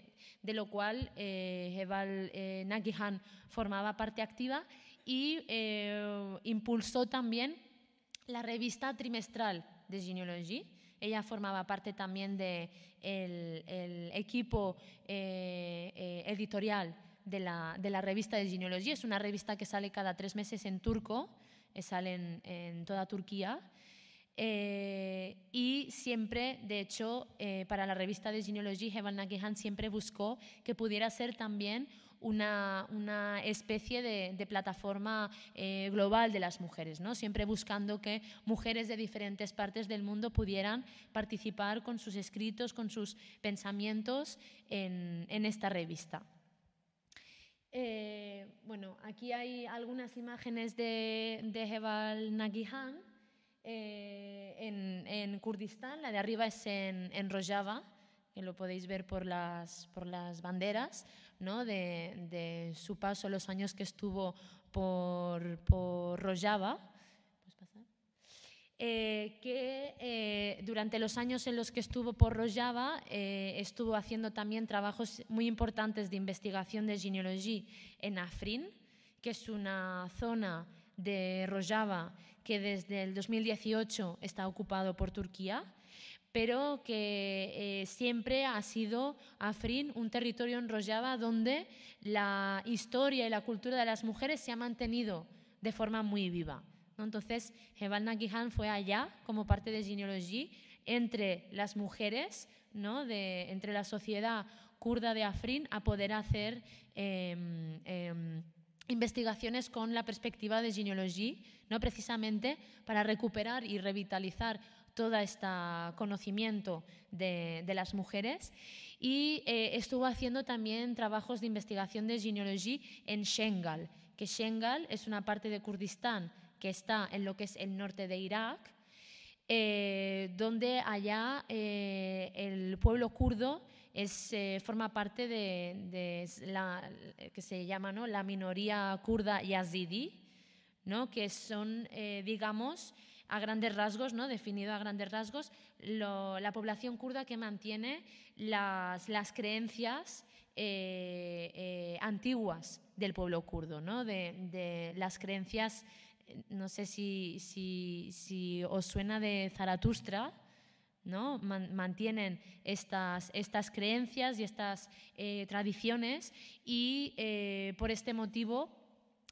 lo cual eh, Eval eh, Nagihan formaba parte activa y eh, impulsó también la revista trimestral de genealogía. Ella formaba parte también del de equipo editorial de la, de la, revista de genealogía. Es una revista que sale cada tres meses en turco salen en toda Turquía. Eh, y siempre, de hecho, eh, para la revista de genealogía, Heval Nagihan siempre buscó que pudiera ser también una, una especie de, plataforma eh, global de las mujeres, ¿no? siempre buscando que mujeres de diferentes partes del mundo pudieran participar con sus escritos, con sus pensamientos en, en esta revista. Eh, bueno, aquí hay algunas imágenes de, de Jebal Nagihan eh, en, Kurdistán. La de arriba es en, en, Rojava, que lo podéis ver por las, por las banderas ¿no? de, de, su paso, los años que estuvo por, por Rojava. Eh, que eh, durante los años en los que estuvo por Rojava eh, estuvo haciendo también trabajos muy importantes de investigación de genealogía en Afrin, que es una zona de Rojava que desde el 2018 está ocupado por Turquía, pero que siempre ha sido Afrin un territorio en Rojava donde la historia y la cultura de las mujeres se ha mantenido de forma muy viva. Entonces, Heval Nagihan fue allá como parte de genealogía entre las mujeres, ¿no? de, entre la sociedad kurda de Afrin, a poder hacer em, em, investigaciones con la perspectiva de genealogía, ¿no? precisamente para recuperar y revitalizar todo este conocimiento de, de, las mujeres. Y eh, estuvo haciendo también trabajos de investigación de genealogía en Shengal, que Shengal es una parte de Kurdistán que está en lo que es el norte de Irak, eh, donde allá eh, el pueblo kurdo es, eh, forma parte de, la que se llama ¿no? la minoría kurda yazidi, ¿no? que son, digamos, a grandes rasgos, ¿no? definido a grandes rasgos, la población kurda que mantiene las, las creencias antiguas del pueblo kurdo, ¿no? de, de las creencias no sé si, os suena de Zaratustra, ¿no? mantienen estas, creencias y estas eh, tradiciones y eh, por este motivo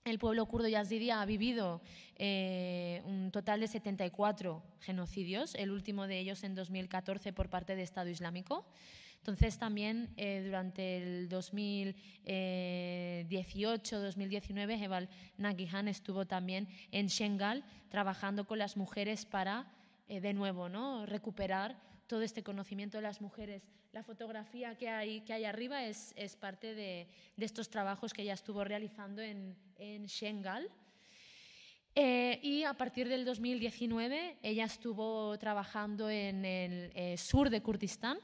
el pueblo kurdo yazidi ha vivido eh, un total de 74 genocidios, el último de ellos en 2014 por parte del Estado Islámico. Entonces también eh, durante el 2018-2019 Eval Nagihan estuvo también en Shengal trabajando con las mujeres para, eh, de nuevo, ¿no? recuperar todo este conocimiento de las mujeres. La fotografía que hay, que hay arriba es, parte de, estos trabajos que ella estuvo realizando en, en Shengal. Eh, y a partir del 2019 ella estuvo trabajando en el sur de Kurdistán,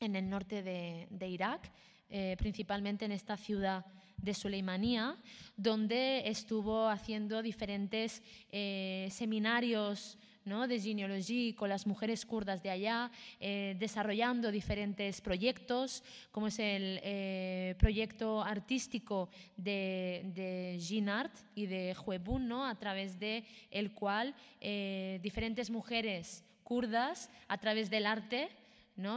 en el norte de, Irak, eh, principalmente en esta ciudad de Suleimanía, donde estuvo haciendo diferentes eh, seminarios de genealogía con las mujeres kurdas de allá, eh, desarrollando diferentes proyectos, como es el proyecto artístico de, de Ginart y de Huebun, ¿no? a través del el cual diferentes mujeres kurdas, a través del arte,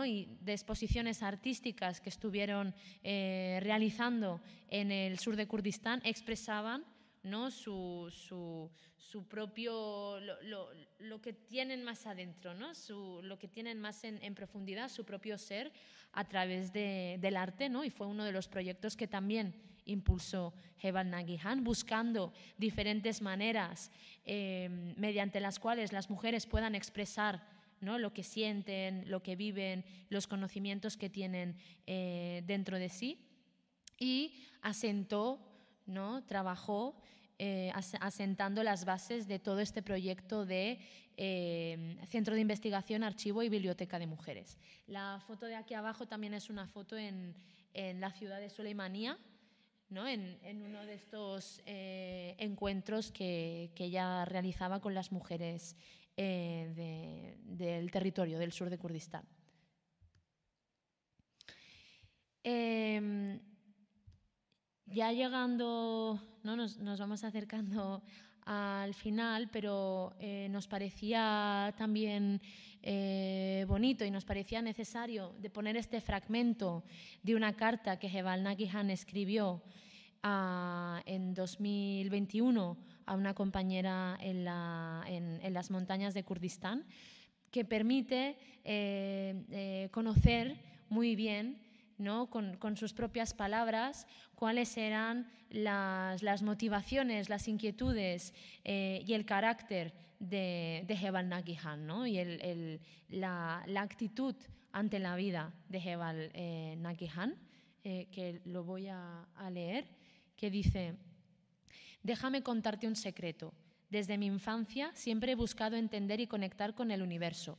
y de exposiciones artísticas que estuvieron eh, realizando en el sur de Kurdistán expresaban ¿no? su, su, propio, lo, que tienen más adentro, ¿no? lo que tienen más en, profundidad, su propio ser a través del arte. ¿no? Y fue uno de los proyectos que también impulsó Heval Nagihan, buscando diferentes maneras em, mediante las cuales las mujeres puedan expresar ¿no? lo que sienten, lo que viven, los conocimientos que tienen eh, dentro de sí. Y asentó, ¿no? trabajó eh, asentando las bases de todo este proyecto de em, Centro de Investigación, Archivo y Biblioteca de Mujeres. La foto de aquí abajo también es una foto en, en la ciudad de Suleimanía, en, uno de estos eh, encuentros que, que, ella realizaba con las mujeres eh, del territorio del sur de Kurdistán. Em, ya llegando, ¿no? nos, vamos acercando al final, pero eh, nos parecía también bonito y nos parecía necesario de poner este fragmento de una carta que Jebal Nagihan escribió en 2021 a una compañera en, las montañas de Kurdistán, que permite eh, eh, conocer muy bien, ¿no? con, sus propias palabras, cuáles eran las, motivaciones, las inquietudes eh, y el carácter de, de Jebal Nagihan ¿no? y la, actitud ante la vida de Jebal Nagihan, que lo voy a leer que dice, déjame contarte un secreto. Desde mi infancia siempre he buscado entender y conectar con el universo.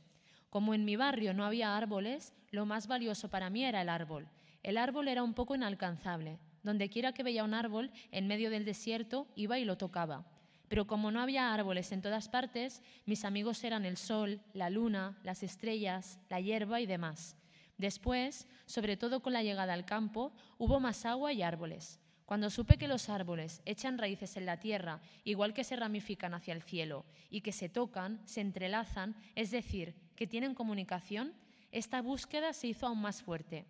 Como en mi barrio no había árboles, lo más valioso para mí era el árbol. El árbol era un poco inalcanzable. Donde quiera que veía un árbol, en medio del desierto, iba y lo tocaba. Pero como no había árboles en todas partes, mis amigos eran el sol, la luna, las estrellas, la hierba y demás. Después, sobre todo con la llegada al campo, hubo más agua y árboles. Cuando supe que los árboles echan raíces en la tierra, igual que se ramifican hacia el cielo, y que se tocan, se entrelazan, es decir, que tienen comunicación, esta búsqueda se hizo aún más fuerte.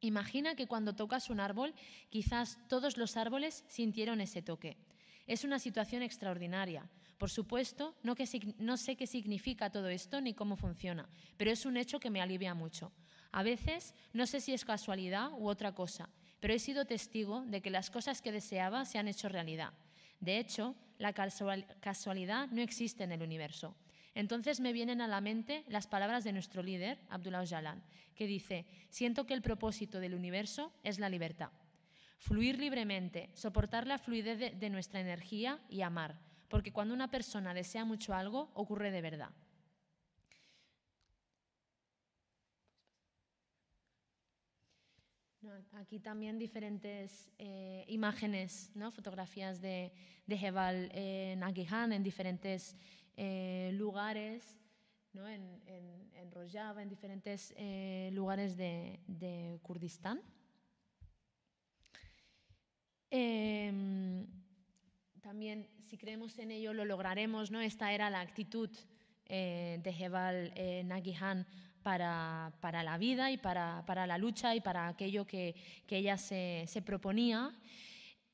Imagina que cuando tocas un árbol, quizás todos los árboles sintieron ese toque. Es una situación extraordinaria. Por supuesto, no, no sé qué significa todo esto ni cómo funciona, pero es un hecho que me alivia mucho. A veces no sé si es casualidad u otra cosa, pero he sido testigo de que las cosas que deseaba se han hecho realidad. De hecho, la casualidad no existe en el universo. Entonces me vienen a la mente las palabras de nuestro líder, Abdullah Öcalan, que dice, siento que el propósito del universo es la libertad. Fluir libremente, soportar la fluidez de nuestra energía y amar, porque cuando una persona desea mucho algo, ocurre de verdad. Aquí también diferentes eh, imágenes, ¿no? fotografías de, de Jebal en diferentes eh, lugares, ¿no? en, en, en, Rojava, en diferentes eh, lugares de, Kurdistán. Em, también, si creemos en ello, lo lograremos. ¿no? Esta era la actitud de Jebal Nagihan para, para la vida y para, para, la lucha y para aquello que, que ella se, se proponía.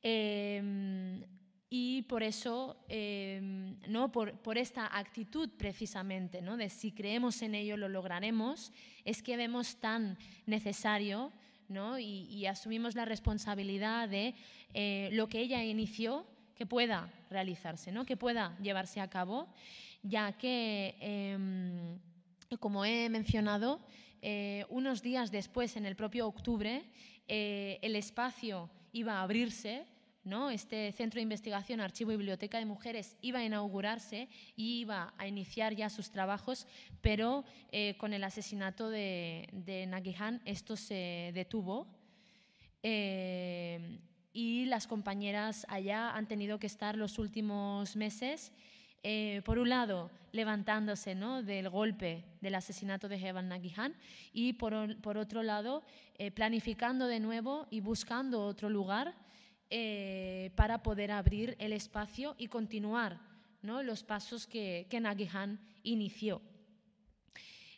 Em, y por eso, em, ¿no? Por, por, esta actitud precisamente, ¿no? de si creemos en ello lo lograremos, es que vemos tan necesario ¿no? y, y asumimos la responsabilidad de eh, lo que ella inició, que pueda realizarse, ¿no? que pueda llevarse a cabo, ya que em, como he mencionado, eh, unos días después, en el propio octubre, eh, el espacio iba a abrirse, ¿no? este centro de investigación, archivo y biblioteca de mujeres iba a inaugurarse y iba a iniciar ya sus trabajos, pero eh, con el asesinato de, de Nagihan esto se detuvo. y las compañeras allá han tenido que estar los últimos meses eh, por un lado, levantándose ¿no? del golpe del asesinato de Heban Nagihan y por, otro lado, eh, planificando de nuevo y buscando otro lugar eh, para poder abrir el espacio y continuar ¿no? los pasos que, que Nagihan inició.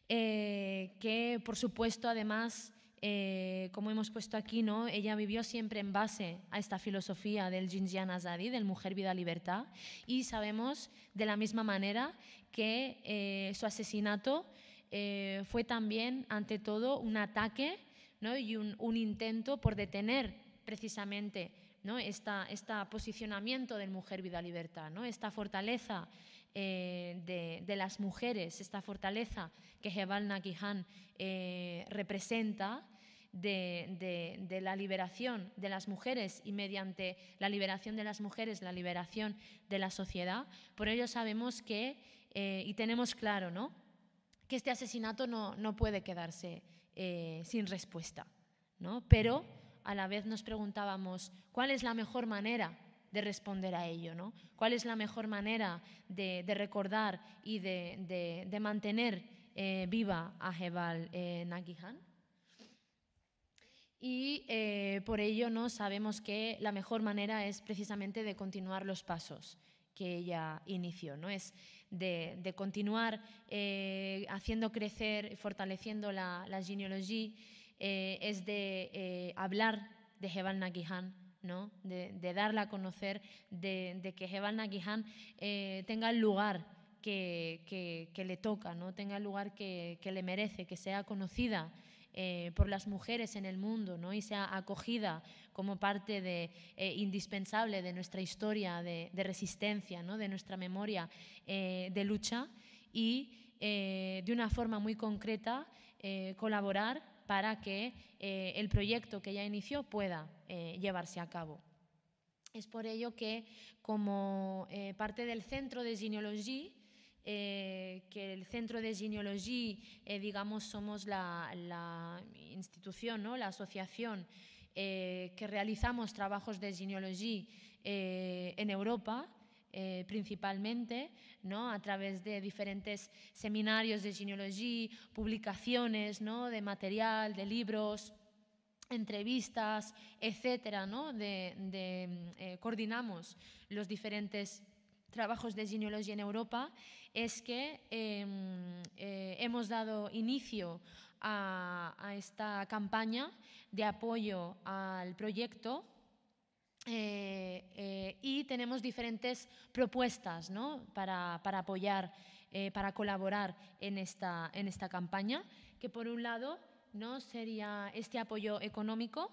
que, por supuesto, además, eh, como hemos puesto aquí, ¿no? ella vivió siempre en base a esta filosofía del Jinjian Azadi, del mujer, vida, libertad, y sabemos de la misma manera que eh, su asesinato eh, fue también, ante todo, un ataque y un, intento por detener precisamente ¿no? este posicionamiento del mujer, vida, libertad, ¿no? esta fortaleza de, de, las mujeres, esta fortaleza que Jebal Nakihan representa de, la liberación de las mujeres y mediante la liberación de las mujeres, la liberación de la sociedad. Por ello sabemos que, eh, y tenemos claro, ¿no? que este asesinato no, no puede quedarse eh, sin respuesta. ¿no? Pero a la vez nos preguntábamos cuál es la mejor manera de responder a ello, ¿no? ¿Cuál es la mejor manera de, recordar y de, mantener eh, viva a Jebal Nagihan? y eh, por ello ¿no? sabemos que la mejor manera es precisamente de continuar los pasos que ella inició, ¿no? es de, continuar eh, haciendo crecer, fortaleciendo la, genealogía, eh, es de hablar de Jebal Nagihan, ¿no? de, darla a conocer, de, que Jebal Nagihan tenga el lugar que, le toca, ¿no? tenga el lugar que, que le merece, que sea conocida eh, por las mujeres en el mundo ¿no? y sea acogida como parte de, eh, indispensable de nuestra historia de, resistencia, ¿no? de nuestra memoria eh, de lucha y de una forma muy concreta colaborar para que el proyecto que ya inició pueda llevarse a cabo. Es por ello que como parte del Centro de Genealogía eh, que el Centro de Genealogía, eh, digamos, somos la, institución, ¿no? la asociación eh, que realizamos trabajos de genealogía en Europa, principalmente, ¿no? a través de diferentes seminarios de genealogía, publicaciones ¿no? de material, de libros, entrevistas, etcétera, ¿no? de, coordinamos los diferentes trabajos de genealogía en Europa es que em, eh, hemos dado inicio a, esta campaña de apoyo al proyecto eh, eh, y tenemos diferentes propuestas para, apoyar, para colaborar en esta, en esta campaña, que por un lado ¿no? sería este apoyo económico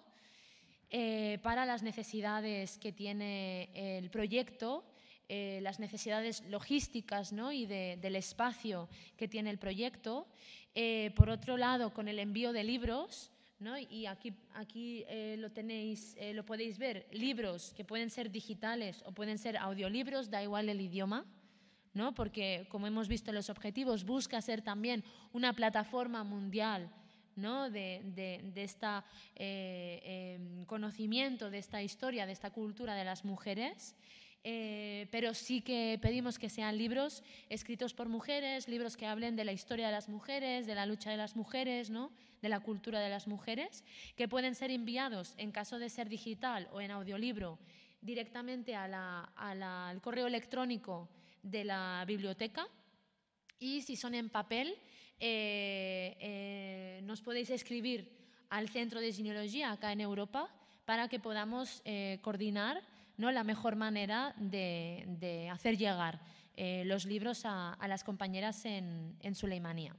para las necesidades que tiene el proyecto eh, las necesidades logísticas ¿no? y del espacio que tiene el proyecto. Eh, por otro lado, con el envío de libros, ¿no? y aquí, aquí eh, lo tenéis, lo podéis ver, libros que pueden ser digitales o pueden ser audiolibros, da igual el idioma. ¿no? porque como hemos visto los objetivos, busca ser también una plataforma mundial ¿no? de, de, este conocimiento, de esta historia, de esta cultura de las mujeres. Eh, pero sí que pedimos que sean libros escritos por mujeres, libros que hablen de la historia de las mujeres, de la lucha de las mujeres, ¿no? De la cultura de las mujeres, que pueden ser enviados en caso de ser digital o en audiolibro directamente al correo electrónico de la biblioteca y si son en papel eh, eh, nos podéis escribir al Centro de Genealogía acá en Europa para que podamos coordinar ¿no? la mejor manera de, hacer llegar eh, los libros a, las compañeras en, en Suleimanía.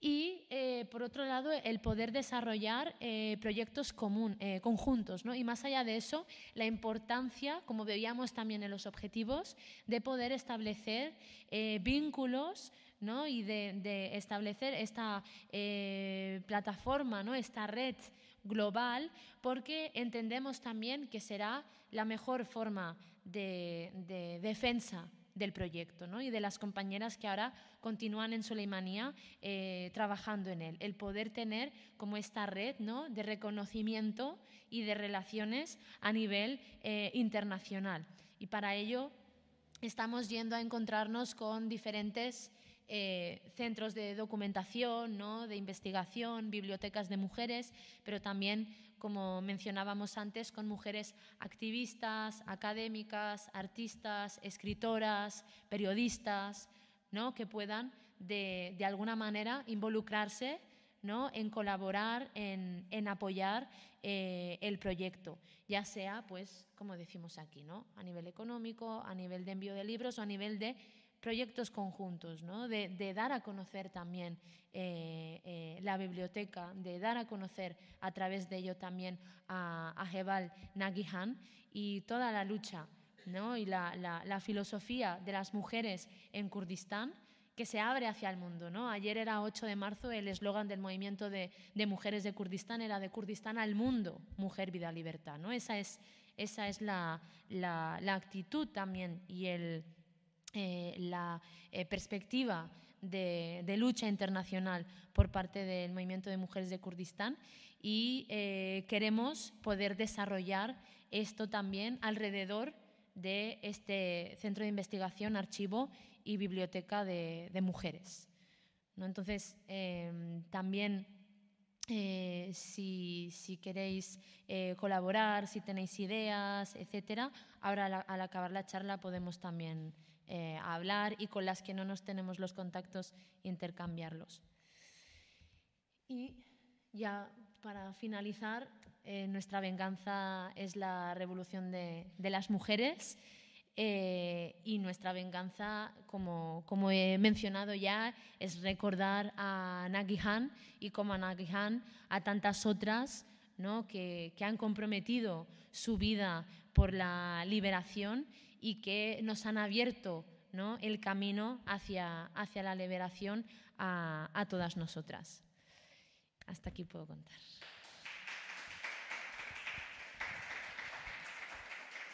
Y, eh, por otro lado, el poder desarrollar eh, proyectos común, conjuntos. ¿no? Y más allá de eso, la importancia, como veíamos también en los objetivos, de poder establecer vínculos ¿no? y de, de, establecer esta plataforma, ¿no? esta red global, porque entendemos también que será la mejor forma de, defensa del proyecto ¿no? y de las compañeras que ahora continúan en Suleimanía eh, trabajando en él. El poder tener como esta red ¿no? de reconocimiento y de relaciones a nivel eh, internacional. Y para ello estamos yendo a encontrarnos con diferentes eh, centros de documentación, ¿no? de investigación, bibliotecas de mujeres, pero también, como mencionábamos antes, con mujeres activistas, académicas, artistas, escritoras, periodistas, ¿no? que puedan de, alguna manera involucrarse ¿no? en colaborar, en, apoyar eh, el proyecto, ya sea, pues, como decimos aquí, ¿no? a nivel económico, a nivel de envío de libros o a nivel de proyectos conjuntos, ¿no? de, dar a conocer también eh, eh, la biblioteca, de dar a conocer a través de ello también a, a Jebal Nagihan y toda la lucha ¿no? y la, filosofía de las mujeres en Kurdistán que se abre hacia el mundo. ¿no? Ayer era 8 de marzo, el eslogan del movimiento de, mujeres de Kurdistán era de Kurdistán al mundo, mujer, vida, libertad. ¿no? Esa es, esa es la actitud también y el, eh, la eh, perspectiva de, lucha internacional por parte del movimiento de mujeres de Kurdistán y eh, queremos poder desarrollar esto también alrededor de este centro de investigación, archivo y biblioteca de, mujeres. ¿no? Entonces, em, también si, queréis colaborar, si tenéis ideas, etcétera, ahora al, acabar la charla podemos también eh, hablar y con las que no nos tenemos los contactos intercambiarlos. Y ya para finalizar, nuestra venganza es la revolución de, de las mujeres. Eh, y nuestra venganza, como, como, he mencionado ya, es recordar a Nagihan y como a Nagihan a tantas otras ¿no? que, que, han comprometido su vida por la liberación y que nos han abierto el camino hacia, hacia la liberación a, a todas nosotras. Hasta aquí puedo contar.